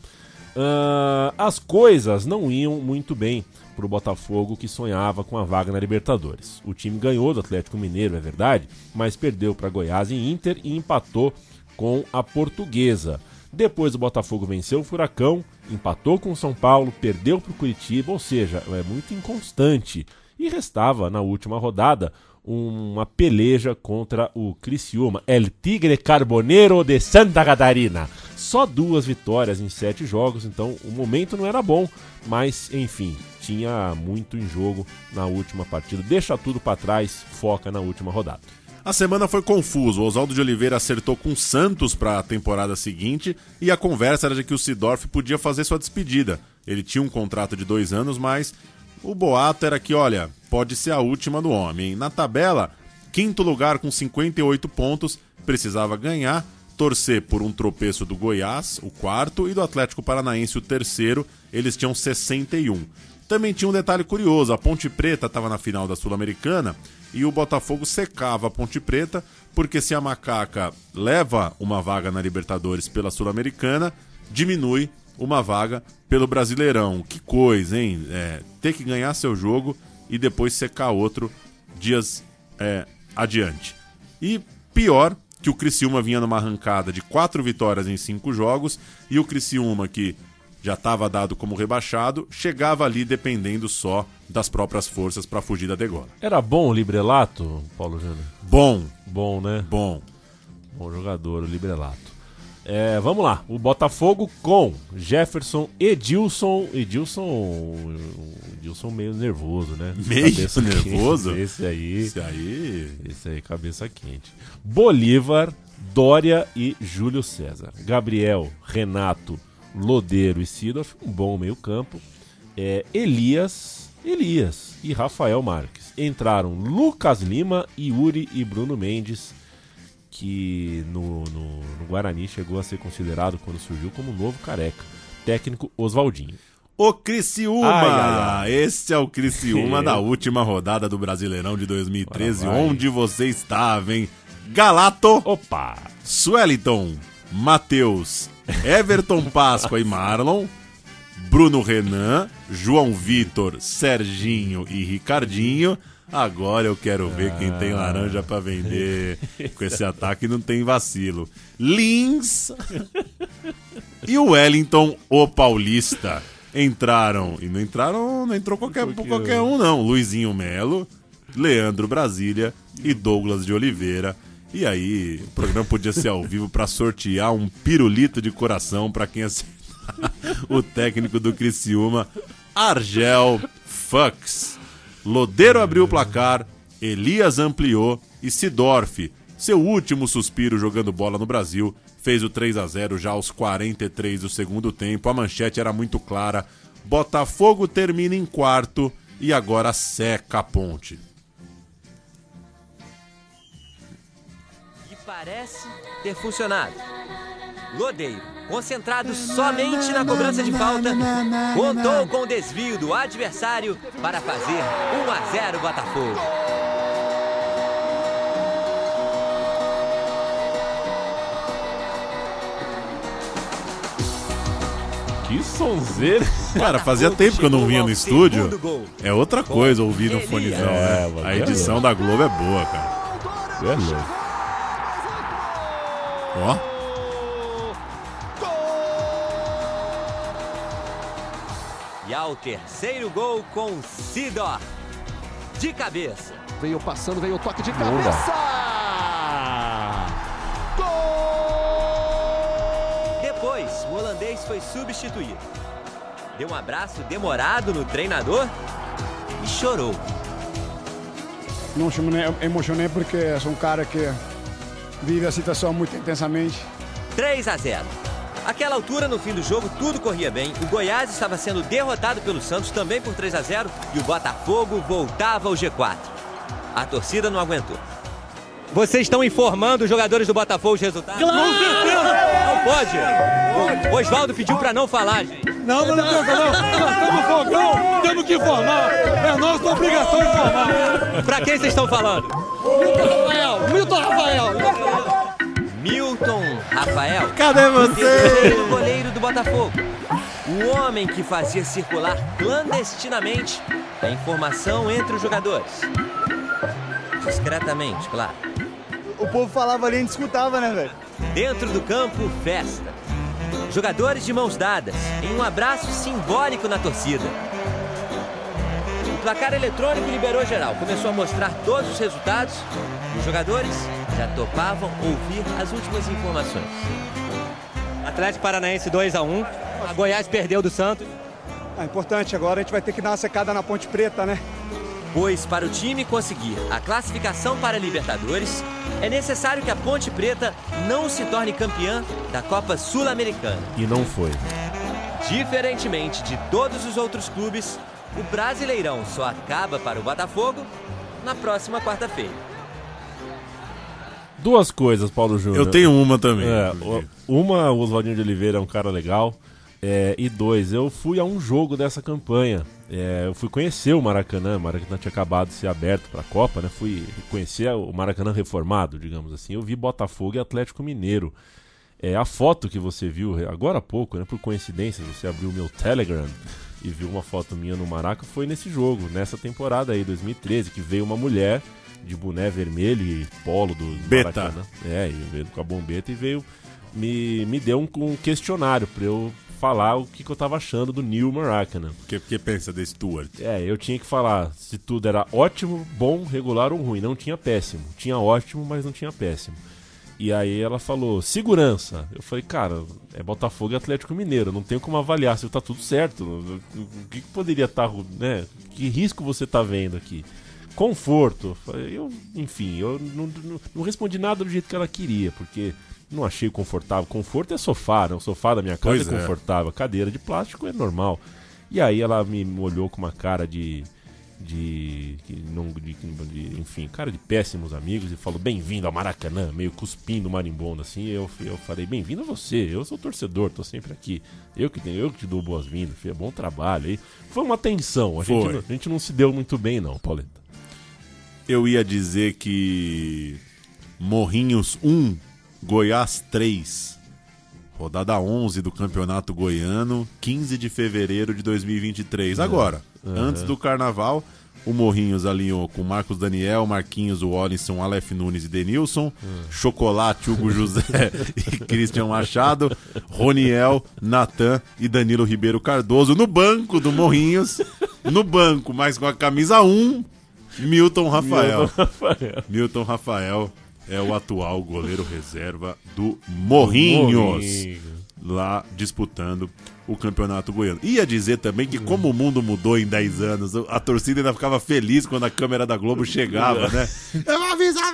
Ah, as coisas não iam muito bem pro Botafogo que sonhava com a vaga na Libertadores. O time ganhou do Atlético Mineiro, é verdade, mas perdeu para Goiás e Inter e empatou com a Portuguesa. Depois o Botafogo venceu o Furacão, empatou com o São Paulo, perdeu para o Curitiba, ou seja, é muito inconstante. E restava na última rodada uma peleja contra o Criciúma, El Tigre Carboneiro de Santa Catarina. Só duas vitórias em sete jogos, então o momento não era bom, mas enfim, tinha muito em jogo na última partida. Deixa tudo para trás, foca na última rodada. A semana foi confusa. O Oswaldo de Oliveira acertou com Santos para a temporada seguinte e a conversa era de que o Sidorf podia fazer sua despedida. Ele tinha um contrato de dois anos, mas o boato era que, olha, pode ser a última do homem. Na tabela, quinto lugar com 58 pontos, precisava ganhar, torcer por um tropeço do Goiás, o quarto, e do Atlético Paranaense, o terceiro, eles tinham 61. Também tinha um detalhe curioso: a Ponte Preta estava na final da Sul-Americana e o Botafogo secava a Ponte Preta, porque se a Macaca leva uma vaga na Libertadores pela Sul-Americana, diminui uma vaga pelo Brasileirão. Que coisa, hein? É, ter que ganhar seu jogo e depois secar outro dias é, adiante. E pior que o Criciúma vinha numa arrancada de quatro vitórias em cinco jogos e o Criciúma que já estava dado como rebaixado, chegava ali dependendo só das próprias forças para fugir da degola. Era bom o Librelato, Paulo Júnior? Bom. Bom, né? Bom. Bom jogador, o Librelato. É, vamos lá, o Botafogo com Jefferson, Edilson. Edilson. Edilson meio nervoso, né? Meio Cabeça nervoso? quente. Esse aí. Esse aí. Esse aí, cabeça quente. Bolívar, Dória e Júlio César. Gabriel, Renato, Lodeiro e Sidorf, um bom meio-campo. É, Elias, Elias e Rafael Marques. Entraram Lucas Lima, Yuri e Bruno Mendes, que no, no, no Guarani chegou a ser considerado, quando surgiu, como novo careca. Técnico Oswaldinho. O Criciúma! Ai, ai, ai. Esse é o Criciúma É. da última rodada do Brasileirão de 2013. Agora vai. Onde você estava, hein? Galato. Opa! Sueliton, Matheus, Everton Páscoa e Marlon. Bruno Renan, João Vitor, Serginho e Ricardinho. Agora eu quero ver quem tem laranja pra vender. Com esse ataque não tem vacilo. Lins e o Wellington, o paulista. Entraram, e não entraram, não entrou qualquer, qualquer um não. Luizinho Melo, Leandro Brasília e Douglas de Oliveira. E aí, o programa podia ser ao vivo pra sortear um pirulito de coração pra quem acertar o técnico do Criciúma, Argel Fux. Lodeiro abriu o placar, Elias ampliou e Sidorf, seu último suspiro jogando bola no Brasil, fez o 3 a 0 já aos 43 do segundo tempo. A manchete era muito clara. Botafogo termina em quarto e agora seca a ponte. Parece ter funcionado. Lodeiro, concentrado somente na cobrança de falta, contou com o desvio do adversário para fazer 1 a 0 Botafogo. Que sonzeira. Cara, fazia tempo que eu não vinha no estúdio. É outra coisa ouvir no fonezão, É, né? mano, A é edição da Globo é boa, cara. É louco. Ó. E ao terceiro gol com Sidor. De cabeça. Veio passando, veio o toque de cabeça. Depois, o holandês foi substituído. Deu um abraço demorado no treinador e chorou. Não emocionei, emocionei porque sou um cara que vive a situação muito intensamente. 3 a 0. Aquela altura, no fim do jogo, tudo corria bem. O Goiás estava sendo derrotado pelo Santos também por 3 a 0 e o Botafogo voltava ao G4. A torcida não aguentou. Vocês estão informando os jogadores do Botafogo os resultados? Claro! Não pode! O Oswaldo pediu pra não falar, gente. Não, mas não pensa não. Nós estamos fogão, temos que informar. É nossa obrigação informar. Pra quem vocês estão falando? Milton Rafael, Milton Rafael. Milton Rafael. Cadê você? terceiro goleiro do Botafogo. O homem que fazia circular clandestinamente a informação entre os jogadores. Discretamente, claro. O povo falava ali, a gente escutava, né, velho? Dentro do campo, festa. Jogadores de mãos dadas, em um abraço simbólico na torcida. O placar eletrônico liberou geral, começou a mostrar todos os resultados e os jogadores já topavam ouvir as últimas informações. Atlético Paranaense 2 a 1 A Goiás perdeu do Santos. É importante, agora a gente vai ter que dar uma secada na Ponte Preta, né? Pois para o time conseguir a classificação para a Libertadores, é necessário que a Ponte Preta não se torne campeã da Copa Sul-Americana. E não foi. Diferentemente de todos os outros clubes, o Brasileirão só acaba para o Botafogo na próxima quarta-feira. Duas coisas, Paulo Júnior. Eu tenho uma também, É, uma, o Oswaldinho de Oliveira é um cara legal. É, e dois, eu fui a um jogo dessa campanha. É, eu fui conhecer o Maracanã. O Maracanã tinha acabado de ser aberto para a Copa, né? Fui conhecer o Maracanã reformado, digamos assim. Eu vi Botafogo e Atlético Mineiro. É, a foto que você viu agora há pouco, né? Por coincidência, você abriu o meu Telegram e viu uma foto minha no Maraca, foi nesse jogo, nessa temporada aí, 2013, que veio uma mulher de boné vermelho e polo do Beta. Maracanã. É, e veio com a bombeta e veio. Me, me deu um, um questionário pra eu falar o que, que eu tava achando do New Maracanã. O que, que pensa desse Stuart? É, eu tinha que falar se tudo era ótimo, bom, regular ou ruim. Não tinha péssimo. Tinha ótimo, mas não tinha péssimo. E aí ela falou, segurança. Eu falei, cara, é Botafogo e Atlético Mineiro, não tenho como avaliar se tá tudo certo. O que, que poderia estar, né? Que risco você tá vendo aqui? Conforto. Eu, enfim, eu não, não, não respondi nada do jeito que ela queria, porque não achei confortável. Conforto é sofá, né? O sofá da minha casa Pois é é. confortável. Cadeira de plástico é normal. E aí ela me olhou com uma cara de. De, de, de- Enfim, cara de péssimos amigos e falou: Bem-vindo ao Maracanã, meio cuspindo marimbondo assim. Eu, eu falei: Bem-vindo a você, eu sou torcedor, tô sempre aqui. Eu que, tenho, eu que te dou boas-vindas, filho, bom trabalho aí. Foi uma tensão, a gente, a gente não se deu muito bem, não, Pauleta. Eu ia dizer que Morrinhos 1, Goiás 3. Rodada 11 do Campeonato Goiano, 15 de fevereiro de 2023. É. Agora, Uhum. antes do Carnaval, o Morrinhos alinhou com Marcos Daniel, Marquinhos, o Olisson, Aleph Nunes e Denilson, Chocolate, Hugo José e Christian Machado, Roniel, Natan e Danilo Ribeiro Cardoso no banco do Morrinhos, no banco, mas com a camisa 1, Milton Rafael. Milton Rafael. Milton Rafael é o atual goleiro reserva do Morrinhos. Morrinhos. Lá disputando o campeonato goiano. Ia dizer também que, como o mundo mudou em 10 anos, a torcida ainda ficava feliz quando a câmera da Globo chegava, né? Eu vou avisar!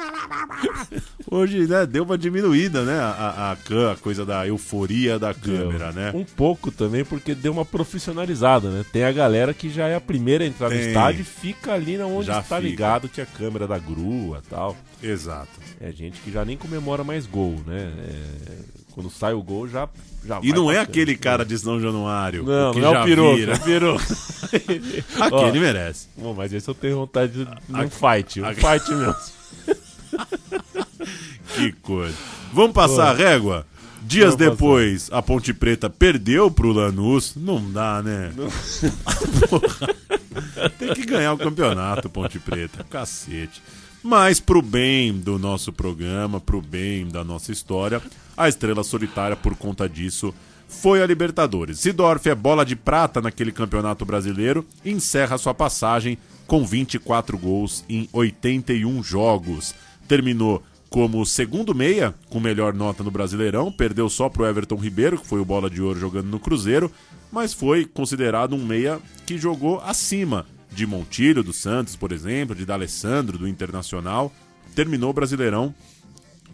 Hoje, né, deu uma diminuída, né? A, a, a coisa da euforia da câmera, né? Um pouco também, porque deu uma profissionalizada, né? Tem a galera que já é a primeira a entrar no Tem. estádio e fica ali na onde Já está fica. ligado que a câmera da grua e tal. Exato. É gente que já nem comemora mais gol, né? É, Quando sai o gol, já. já E não é aquele frente. cara de São Januário. Não, não é o piroco, vira. é piroco. Aquele Ó, merece. Bom, mas esse eu tenho vontade de um A- fight, um a- fight mesmo. Que coisa. Vamos passar a Pô. régua? Dias depois, a Ponte Preta perdeu pro Lanús. Não dá, né? Porra. Tem que ganhar o campeonato, Ponte Preta. Cacete. Mas pro bem do nosso programa, pro bem da nossa história, a estrela solitária, por conta disso, foi a Libertadores. Sidorf é bola de prata naquele campeonato brasileiro encerra sua passagem com 24 gols em 81 jogos. Terminou como segundo meia, com melhor nota no Brasileirão, perdeu só pro Everton Ribeiro, que foi o bola de ouro jogando no Cruzeiro, mas foi considerado um meia que jogou acima de Montilho, do Santos, por exemplo, de D'Alessandro, do Internacional. Terminou o Brasileirão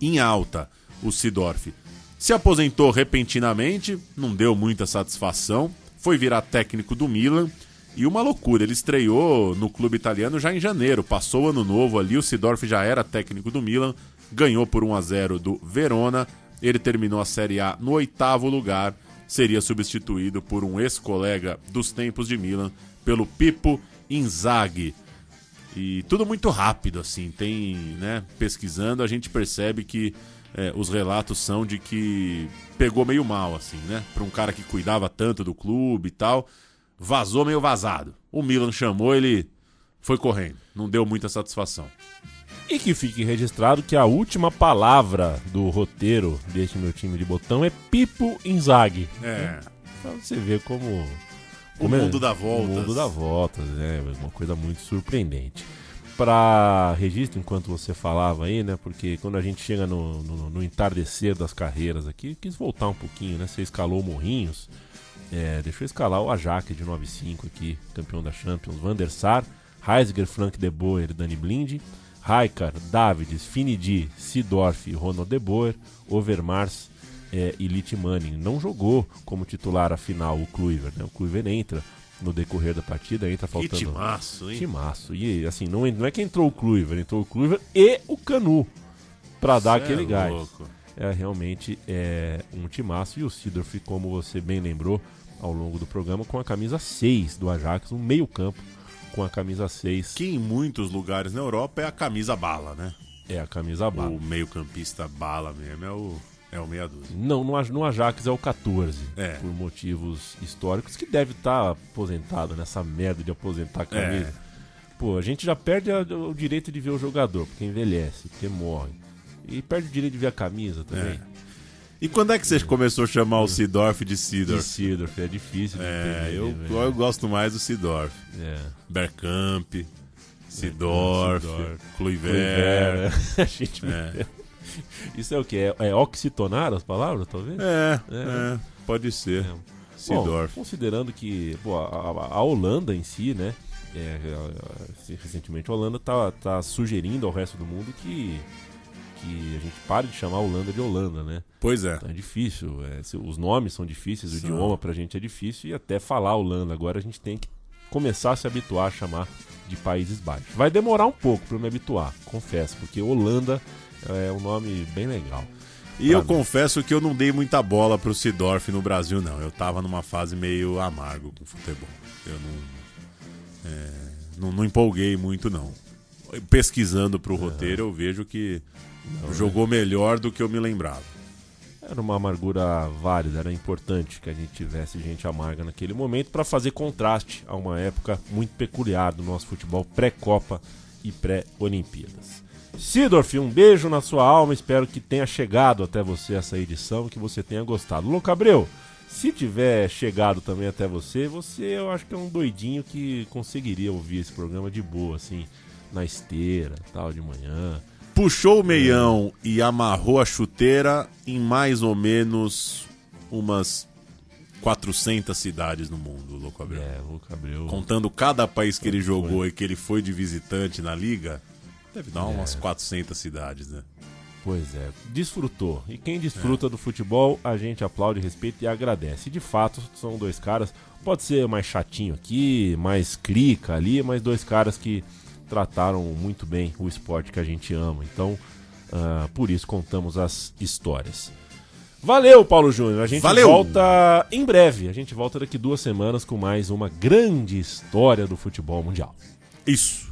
em alta, o Sidorf. Se aposentou repentinamente, não deu muita satisfação, foi virar técnico do Milan e uma loucura, ele estreou no clube italiano já em janeiro, passou o ano novo ali, o Sidorf já era técnico do Milan, ganhou por 1 a 0 do Verona, ele terminou a Série A no oitavo lugar, seria substituído por um ex-colega dos tempos de Milan, pelo Pipo Inzaghi. E tudo muito rápido, assim. Tem, né? Pesquisando, a gente percebe que é, os relatos são de que pegou meio mal, assim, né? Pra um cara que cuidava tanto do clube e tal. Vazou meio vazado. O Milan chamou, ele foi correndo. Não deu muita satisfação. E que fique registrado que a última palavra do roteiro deste meu time de botão é Pipo Inzaghi. É. Pra você ver como. O como é- mundo dá voltas. O mundo dá voltas, né? Uma coisa muito surpreendente. Para registro, enquanto você falava aí, né? Porque quando a gente chega no, no, no entardecer das carreiras aqui, quis voltar um pouquinho, né? Você escalou o Morrinhos. É, deixa eu escalar o Ajax de 9-5 aqui, campeão da Champions. Van der Sar, Heisger, Frank de Boer e Dani Blind. Raikar, Davids, Finidi, Sidorf, Ronald de Boer, Overmars é, e Litmanen. Não jogou como titular a final o Kluivert, né? O Kluivert entra no decorrer da partida, entra faltando... timaço, hein? Timaço. E assim, não, não é que entrou o Kluivert, entrou o Kluivert e o Canu pra dar Cê aquele é gás. louco. É realmente é um timaço. E o Sidorf, como você bem lembrou ao longo do programa, com a camisa 6 do Ajax, no meio campo, com a camisa 6. Que em muitos lugares na Europa é a camisa bala, né? É a camisa bala. O meio-campista bala mesmo é o, é o meia dúzia. Não, no, no Ajax é o 14, É. por motivos históricos, que deve estar aposentado nessa merda de aposentar a camisa. É. Pô, a gente já perde a- o direito de ver o jogador, porque envelhece, porque morre. E perde o direito de ver a camisa também. É. E quando é que você começou a chamar o Sidorf de Sidorf? De Sidorf, é difícil de É, entender, eu, velho. eu gosto mais do Sidorf. É. Bergkamp, Sidorf, Kluivert. Kluivert. A gente- É. Isso é o que? É, é oxitonar as palavras, talvez? É, é, pode ser. Sidorf. Bom, considerando que pô, a, a- Holanda em si, né? é, a- a- recentemente a Holanda tá, tá sugerindo ao resto do mundo que, que a gente pare de chamar a Holanda de Holanda, né? Pois é. Então é difícil. é, os nomes são difíceis, o São. idioma pra gente é difícil e até falar Holanda agora a gente tem que começar a se habituar a chamar de Países Baixos. Vai demorar um pouco eu me habituar, confesso, porque Holanda é um nome bem legal. E eu mim. confesso que eu não dei muita bola pro Sidorf no Brasil, não. Eu tava numa fase meio amargo com o futebol. Eu não, é, não, não empolguei muito, não. Pesquisando pro roteiro, eu vejo que jogou melhor do que eu me lembrava. Era uma amargura válida, era importante que a gente tivesse gente amarga naquele momento para fazer contraste a uma época muito peculiar do nosso futebol pré-Copa e pré-Olimpíadas. Sidorf, um beijo na sua alma, espero que tenha chegado até você essa edição, que você tenha gostado. Louco Abreu, se tiver chegado também até você, você eu acho que é um doidinho que conseguiria ouvir esse programa de boa, assim, na esteira, tal, de manhã. Puxou o meião e amarrou a chuteira em mais ou menos umas 400 cidades no mundo, Louco Abreu. É, Louco Abreu. Contando cada país que ele jogou e que ele foi de visitante na liga, deve dar umas 400 cidades, né? Pois é, desfrutou. E quem desfruta do futebol, a gente aplaude, respeita e agradece. De fato, são dois caras. Pode ser mais chatinho aqui, mais crica ali, mas dois caras que trataram muito bem o esporte que a gente ama. Então, ah, por isso contamos as histórias. Valeu, Paulo Júnior. A gente Valeu. volta em breve. A gente volta daqui duas semanas com mais uma grande história do futebol mundial. Isso.